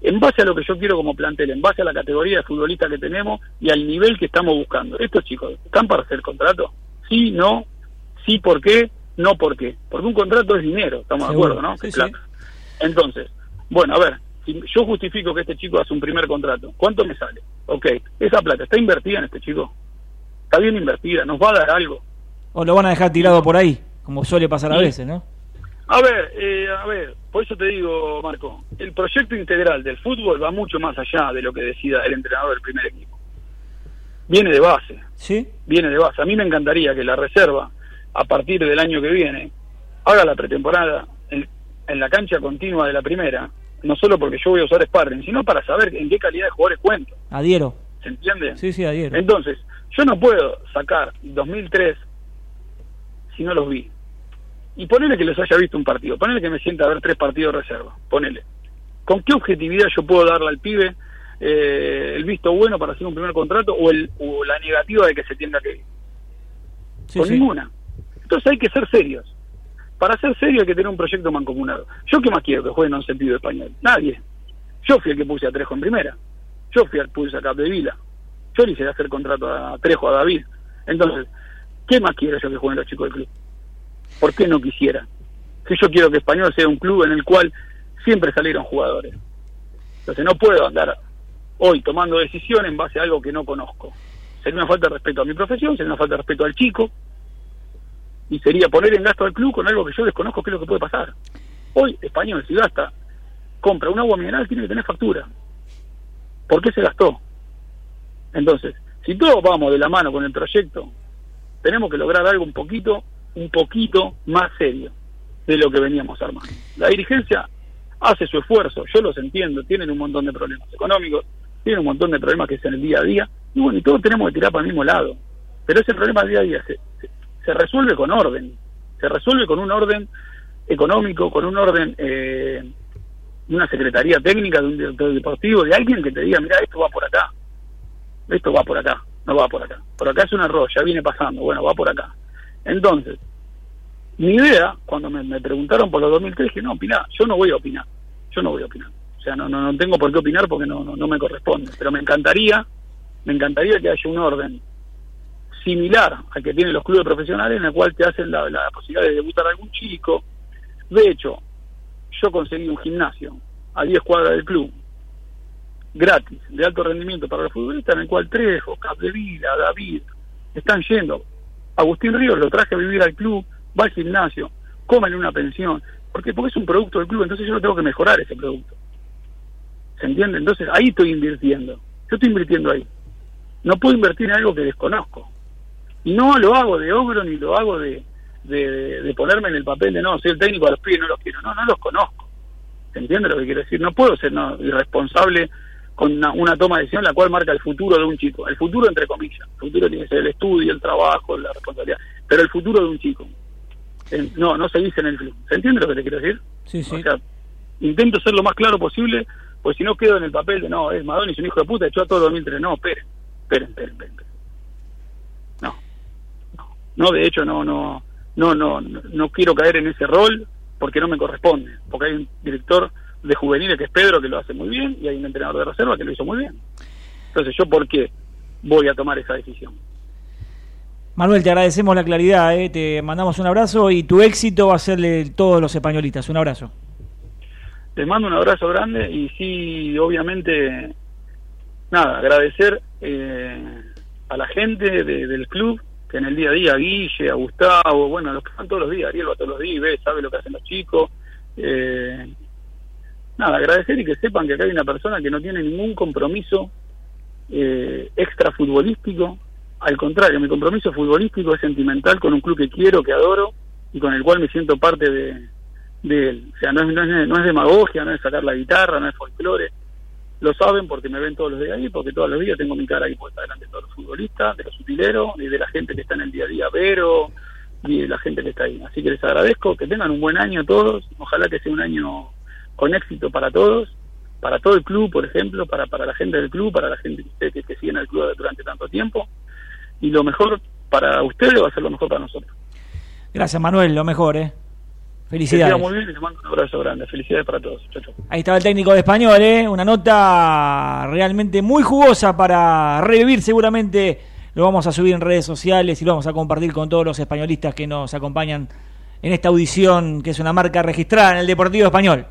Speaker 13: en base a lo que yo quiero como plantel, en base a la categoría de futbolista que tenemos y al nivel que estamos buscando. Estos chicos, ¿están para hacer contrato? Sí, no, sí, ¿por qué? No, ¿por qué? Porque un contrato es dinero, estamos de acuerdo, ¿no?
Speaker 2: Sí, sí.
Speaker 13: Entonces, bueno, a ver, si yo justifico que este chico hace un primer contrato, ¿cuánto me sale? Ok, esa plata está invertida en este chico. Está bien invertida, nos va a dar algo.
Speaker 2: O lo van a dejar tirado por ahí, como suele pasar a veces, ¿no?
Speaker 13: A ver, eh, a ver, por eso te digo, Marco, el proyecto integral del fútbol va mucho más allá de lo que decida el entrenador del primer equipo. Viene de base.
Speaker 2: Sí.
Speaker 13: Viene de base. A mí me encantaría que la reserva, a partir del año que viene, haga la pretemporada en, en la cancha continua de la primera, no solo porque yo voy a usar sparring, sino para saber en qué calidad de jugadores cuento.
Speaker 2: Adhiero.
Speaker 13: ¿Se entiende?
Speaker 2: Sí, sí, adhiero.
Speaker 13: Entonces, yo no puedo sacar 2003 si no los vi. Y ponele que los haya visto un partido, ponele que me sienta a ver tres partidos de reserva, ponele. ¿Con qué objetividad yo puedo darle al pibe eh, el visto bueno para hacer un primer contrato o, el, o la negativa de que se tenga que ir.
Speaker 2: Sí,
Speaker 13: Con
Speaker 2: sí.
Speaker 13: ninguna. Entonces hay que ser serios. Para ser serio hay que tener un proyecto mancomunado. ¿Yo qué más quiero que jueguen un sentido español? Nadie. Yo fui el que puse a Trejo en primera. Yo fui el que puse a Capdevila. Yo le hice hacer contrato a Trejo, a David. Entonces, ¿qué más quiero yo que jueguen los chicos del club? ¿Por qué no quisiera? Si yo quiero que Español sea un club en el cual siempre salieron jugadores. Entonces no puedo andar hoy tomando decisiones en base a algo que no conozco. Sería una falta de respeto a mi profesión, sería una falta de respeto al chico, y sería poner en gasto al club con algo que yo desconozco qué es lo que puede pasar. Hoy, español, si gasta, compra un agua mineral, tiene que tener factura. ¿Por qué se gastó? Entonces, si todos vamos de la mano con el proyecto, tenemos que lograr algo un poquito, un poquito más serio de lo que veníamos armando. La dirigencia hace su esfuerzo, yo los entiendo, tienen un montón de problemas económicos, tienen un montón de problemas que es en el día a día, y bueno, y todos tenemos que tirar para el mismo lado. Pero ese problema día a día se- se resuelve con orden, se resuelve con un orden económico, con un orden eh, una secretaría técnica, de un director deportivo, de alguien que te diga, mira, esto va por acá, esto va por acá, no va por acá. Por acá es un error, ya viene pasando, bueno, va por acá. Entonces, mi idea, cuando me, me preguntaron por los 2003, dije, no, opiná, yo no voy a opinar, yo no voy a opinar. O sea, no, no, no tengo por qué opinar porque no, no, no me corresponde. Pero me encantaría, me encantaría que haya un orden similar al que tienen los clubes profesionales en el cual te hacen la, posibilidad de debutar a algún chico. De hecho, yo conseguí un gimnasio a 10 cuadras del club, gratis, de alto rendimiento para los futbolistas, en el cual Trejo, Capdevila, David, están yendo. Agustín Ríos lo traje a vivir al club, va al gimnasio, come en una pensión. ¿Por? Porque es un producto del club, entonces yo no tengo que mejorar ese producto. ¿Se entiende? Entonces ahí estoy invirtiendo. Yo estoy invirtiendo ahí. No puedo invertir en algo que desconozco. Y no lo hago de ogro ni lo hago de, de, de ponerme en el papel de no, soy el técnico de los pibes, no los quiero. No, no los conozco. ¿Se entiende lo que quiero decir? No puedo ser no, irresponsable con una, una toma de decisión la cual marca el futuro de un chico. El futuro entre comillas. El futuro tiene que ser el estudio, el trabajo, la responsabilidad. Pero el futuro de un chico. No, no se dice en el club. ¿Se entiende lo que te quiero decir?
Speaker 2: Sí, sí.
Speaker 13: O sea, intento ser lo más claro posible, pues si no quedo en el papel de no, es Madonna, es un hijo de puta, echó a todo 2003. No, esperen, esperen, esperen, esperen. No, de hecho no, no, no, no, no, quiero caer en ese rol porque no me corresponde, porque hay un director de juveniles que es Pedro que lo hace muy bien y hay un entrenador de reserva que lo hizo muy bien. Entonces, ¿yo por qué voy a tomar esa decisión?
Speaker 2: Manuel, te agradecemos la claridad, ¿eh? te mandamos un abrazo y tu éxito va a ser de todos los españolistas. Un abrazo.
Speaker 13: Les mando un abrazo grande y sí, obviamente, nada, agradecer eh, a la gente de- del club, que en el día a día, a Guille, a Gustavo, bueno, los que van todos los días, Ariel va todos los días y ve, sabe lo que hacen los chicos. Eh, nada, agradecer y que sepan que acá hay una persona que no tiene ningún compromiso eh, extra futbolístico. Al contrario, mi compromiso futbolístico es sentimental con un club que quiero, que adoro y con el cual me siento parte de, de él. O sea, no es, no, es, no es demagogia, no es sacar la guitarra, no es folclore. Lo saben porque me ven todos los días ahí, porque todos los días tengo mi cara ahí puesta delante de todos los futbolistas, de los utileros y de la gente que está en el día a día, Vero, y de la gente que está ahí. Así que les agradezco, que tengan un buen año todos, ojalá que sea un año con éxito para todos, para todo el club, por ejemplo, para, para la gente del club, para la gente que, que, que siguen al club durante tanto tiempo, y lo mejor para ustedes va a ser lo mejor para nosotros.
Speaker 2: Gracias, Manuel, lo mejor, ¿eh? Felicidades.
Speaker 13: muy bien y mando un abrazo grande. Felicidades para todos. Chau, chau.
Speaker 2: Ahí estaba el técnico de español, ¿eh? una nota realmente muy jugosa para revivir seguramente. Lo vamos a subir en redes sociales y lo vamos a compartir con todos los españolistas que nos acompañan en esta audición, que es una marca registrada en el Deportivo Español.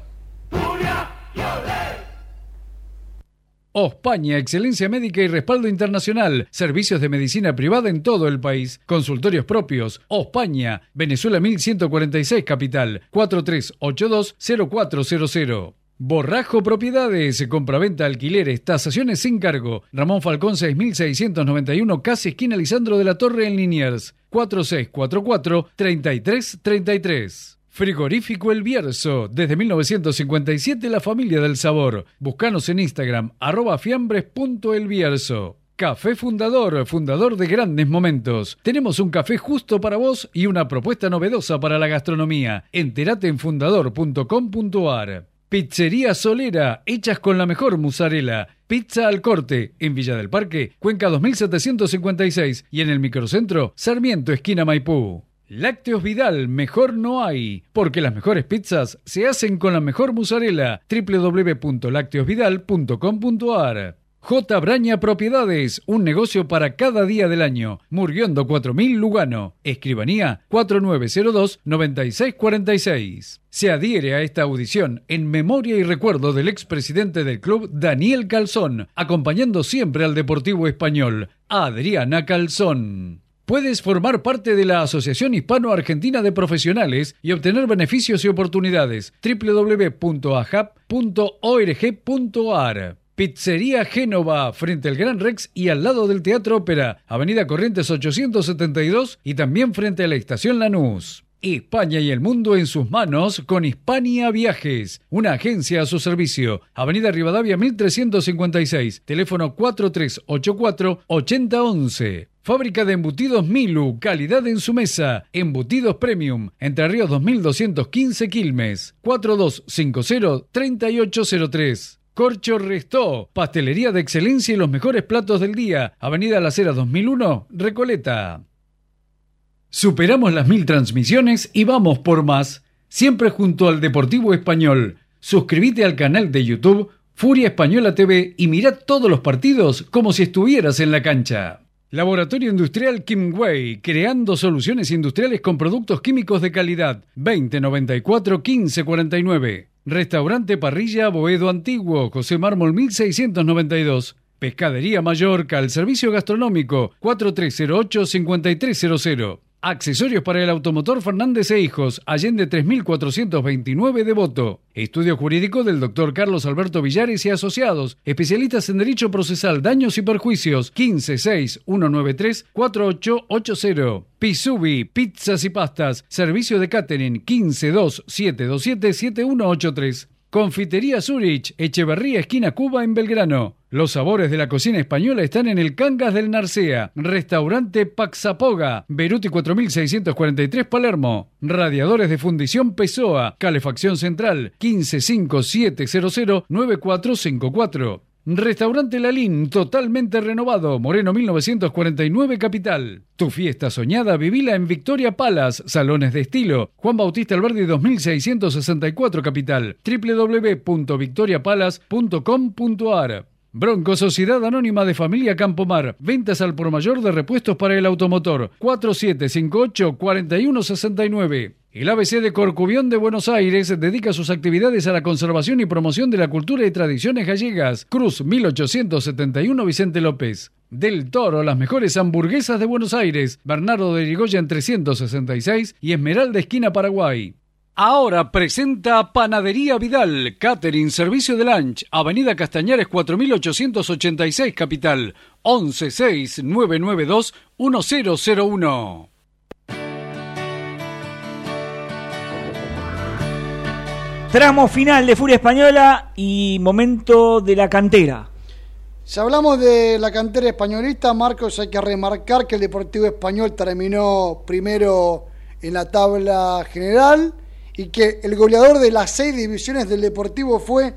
Speaker 4: Ospaña, excelencia médica y respaldo internacional. Servicios de medicina privada en todo el país. Consultorios propios. Ospaña, Venezuela 1146 Capital. 43820400. Borrajo Propiedades, compraventa, alquileres, tasaciones sin cargo. Ramón Falcón 6691, casi esquina Lisandro de la Torre en Liniers. 4644-3333. Frigorífico El Bierzo, desde 1957 la familia del sabor. Búscanos en Instagram, arroba fiambres.elbierzo. Café Fundador, fundador de grandes momentos. Tenemos un café justo para vos y una propuesta novedosa para la gastronomía. Entérate en fundador.com.ar. Pizzería Solera, hechas con la mejor mozzarella. Pizza al corte, en Villa del Parque, Cuenca 2756 y en el microcentro, Sarmiento, esquina Maipú. Lácteos Vidal, mejor no hay, porque las mejores pizzas se hacen con la mejor mozzarella. www.lácteosvidal.com.ar J. Braña Propiedades, un negocio para cada día del año. Murguiondo 4000 Lugano. Escribanía 4902-9646. Se adhiere a esta audición en memoria y recuerdo del expresidente del club Daniel Calzón, acompañando siempre al Deportivo Español, Adriana Calzón. Puedes formar parte de la Asociación Hispano-Argentina de Profesionales y obtener beneficios y oportunidades. www.ajap.org.ar Pizzería Génova, frente al Gran Rex y al lado del Teatro Ópera, Avenida Corrientes 872 y también frente a la Estación Lanús. España y el mundo en sus manos con Hispania Viajes, una agencia a su servicio. Avenida Rivadavia 1356, teléfono 4384-8011. Fábrica de embutidos Milu, calidad en su mesa. Embutidos Premium, Entre Ríos 2215 Quilmes, 4250-3803. Corcho Restó, pastelería de excelencia y los mejores platos del día. Avenida La Cera 2001, Recoleta. Superamos las mil transmisiones y vamos por más, siempre junto al Deportivo Español. Suscríbete al canal de YouTube Furia Española TV y mira todos los partidos como si estuvieras en la cancha. Laboratorio Industrial Kimway, creando soluciones industriales con productos químicos de calidad. 2094 1549. Restaurante Parrilla Boedo Antiguo, José Mármol 1692. Pescadería Mallorca, el servicio gastronómico 4308-5300. Accesorios para el automotor Fernández e Hijos, Allende 3429 Devoto. Estudio jurídico del doctor Carlos Alberto Villares y Asociados, especialistas en Derecho Procesal, Daños y Perjuicios, 156-193-4880. Pisubi, pizzas y pastas, servicio de catering, 152-727-7183. Confitería Zurich, Echeverría, esquina Cuba, en Belgrano. Los sabores de la cocina española están en el Cangas del Narcea. Restaurante Paxapoga, Beruti 4643 Palermo. Radiadores de fundición Pessoa, calefacción central, 1557009454. Restaurante Lalín, totalmente renovado, Moreno 1949 Capital. Tu fiesta soñada, vivila en Victoria Palace, Salones de Estilo, Juan Bautista Alberdi 2664 Capital, www.victoriapalace.com.ar. Bronco Sociedad Anónima de Familia Campomar. Ventas al por mayor de repuestos para el automotor. 4758-4169. El ABC de Corcubión de Buenos Aires dedica sus actividades a la conservación y promoción de la cultura y tradiciones gallegas. Cruz 1871 Vicente López. Del Toro, las mejores hamburguesas de Buenos Aires. Bernardo de Rigoyen 366 y Esmeralda Esquina Paraguay. Ahora presenta Panadería Vidal, Catering, Servicio de Lunch, Avenida Castañares 4886 Capital, 116992-1001.
Speaker 2: Tramo final de Furia Española y momento de la cantera.
Speaker 3: Si hablamos de la cantera españolista, Marcos, hay que remarcar que el Deportivo Español terminó primero en la tabla general y que el goleador de las seis divisiones del Deportivo fue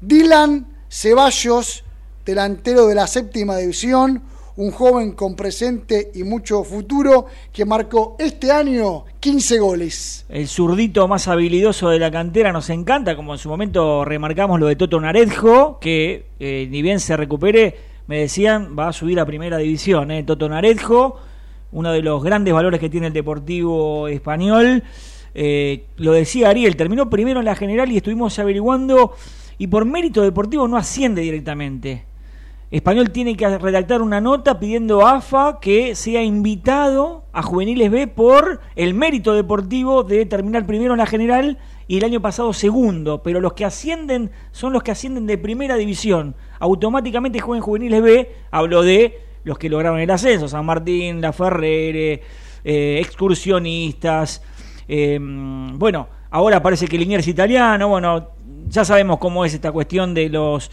Speaker 3: Dylan Ceballos, delantero de la séptima división, un joven con presente y mucho futuro que marcó este año 15 goles.
Speaker 2: El zurdito más habilidoso de la cantera nos encanta, como en su momento remarcamos lo de Toto Naredjo, que eh, ni bien se recupere, me decían, va a subir a primera división. Eh. Toto Naredjo, uno de los grandes valores que tiene el Deportivo Español. Eh, lo decía Ariel, terminó primero en la general y estuvimos averiguando, y por mérito deportivo no asciende directamente Español tiene que redactar una nota pidiendo a AFA que sea invitado a Juveniles B por el mérito deportivo de terminar primero en la general y el año pasado segundo, pero los que ascienden son los que ascienden de primera división. Automáticamente juegan Juveniles B, hablo de los que lograron el ascenso, San Martín, La Ferrere, eh, excursionistas. Eh, bueno, ahora parece que Liniers italiano, bueno, ya sabemos cómo es esta cuestión de los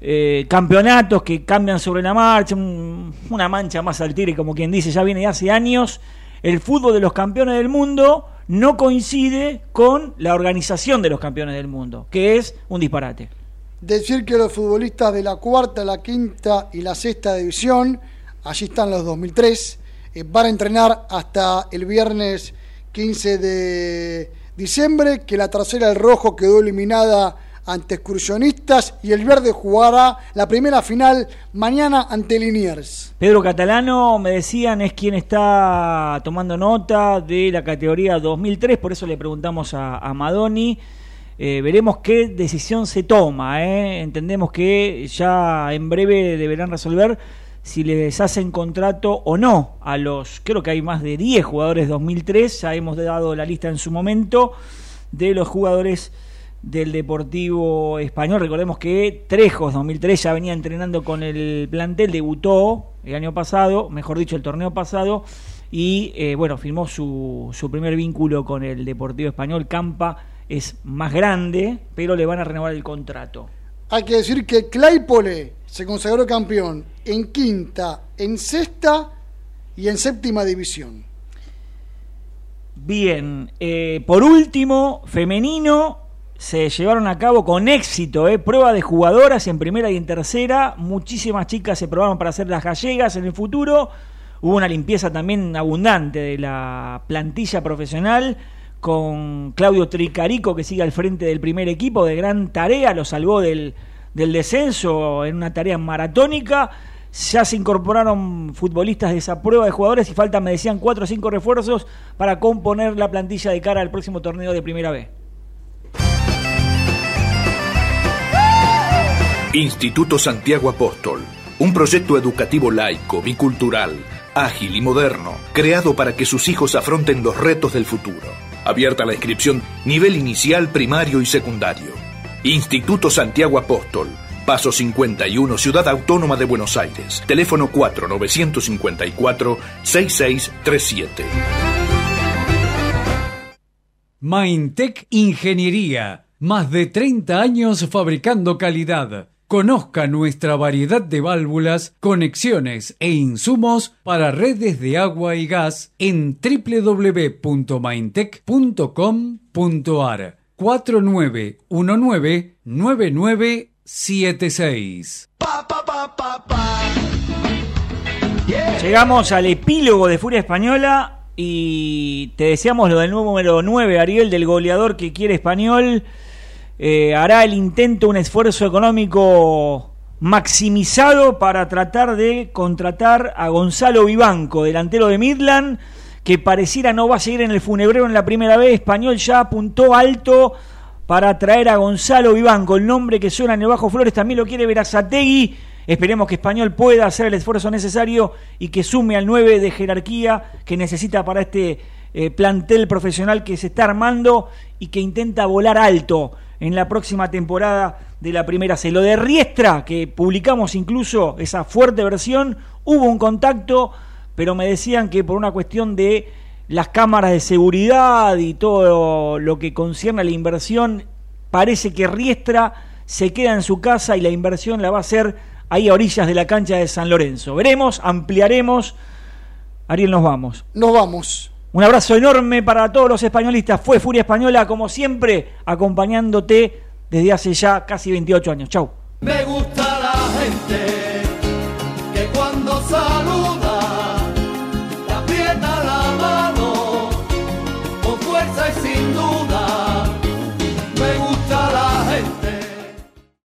Speaker 2: eh, campeonatos que cambian sobre la marcha, una mancha más al tire, como quien dice, ya viene de hace años. El fútbol de los campeones del mundo no coincide con la organización de los campeones del mundo, que es un disparate.
Speaker 3: Decir que los futbolistas de la cuarta, la quinta y la sexta división, allí están los 2003, eh, van a entrenar hasta el viernes 15 de diciembre, que la tercera, el rojo, quedó eliminada ante excursionistas y el verde jugará la primera final mañana ante Liniers.
Speaker 2: Pedro Catalano, me decían, es quien está tomando nota de la categoría 2003, por eso le preguntamos a, Madoni. Eh, veremos qué decisión se toma. ¿eh? Entendemos que ya en breve deberán resolver si les hacen contrato o no a los, creo que hay más de 10 jugadores 2003, ya hemos dado la lista en su momento de los jugadores del Deportivo Español. Recordemos que Trejos 2003 ya venía entrenando con el plantel, debutó el año pasado, mejor dicho, el torneo pasado, y eh, bueno, firmó su, su primer vínculo con el Deportivo Español. Campa es más grande, pero le van a renovar el contrato.
Speaker 3: Hay que decir que Claypole se consagró campeón en quinta, en sexta y en séptima división.
Speaker 2: Bien, eh, por último, femenino, se llevaron a cabo con éxito, ¿eh? prueba de jugadoras en primera y en tercera. Muchísimas chicas se probaron para hacer las gallegas en el futuro. Hubo una limpieza también abundante de la plantilla profesional con Claudio Tricarico que sigue al frente del primer equipo de gran tarea, lo salvó del, del descenso en una tarea maratónica. Ya se incorporaron futbolistas de esa prueba de jugadores y faltan, me decían, cuatro o cinco refuerzos para componer la plantilla de cara al próximo torneo de Primera B.
Speaker 7: Instituto Santiago Apóstol, un proyecto educativo laico, bicultural, ágil y moderno, creado para que sus hijos afronten los retos del futuro. Abierta la inscripción nivel inicial, primario y secundario. Instituto Santiago Apóstol, Paso 51, Ciudad Autónoma de Buenos Aires. Teléfono 4-954-6637.
Speaker 4: Maintech Ingeniería. Más de 30 años fabricando calidad Conozca nuestra variedad de válvulas, conexiones e insumos para redes de agua y gas en www.maintech.com.ar 4919-9976.
Speaker 2: Llegamos al epílogo de Furia Española y te deseamos lo del número 9, Ariel, del goleador que quiere español. Eh, hará el intento, un esfuerzo económico maximizado para tratar de contratar a Gonzalo Vivanco, delantero de Midland, que pareciera no va a seguir en el funebrero en la primera vez. Español ya apuntó alto para traer a Gonzalo Vivanco, el nombre que suena en el Bajo Flores, también lo quiere ver a Zategui. Esperemos que Español pueda hacer el esfuerzo necesario y que sume al 9 de jerarquía que necesita para este eh, plantel profesional que se está armando y que intenta volar alto en la próxima temporada de la primera C. Lo de Riestra, que publicamos incluso esa fuerte versión, hubo un contacto, pero me decían que por una cuestión de las cámaras de seguridad y todo lo que concierne a la inversión, parece que Riestra se queda en su casa y la inversión la va a hacer ahí a orillas de la cancha de San Lorenzo. Veremos, ampliaremos. Ariel, nos vamos.
Speaker 3: Nos vamos.
Speaker 2: Un abrazo enorme para todos los españolistas. Fue Furia Española, como siempre, acompañándote desde hace ya casi 28 años. Chau.
Speaker 8: Me gusta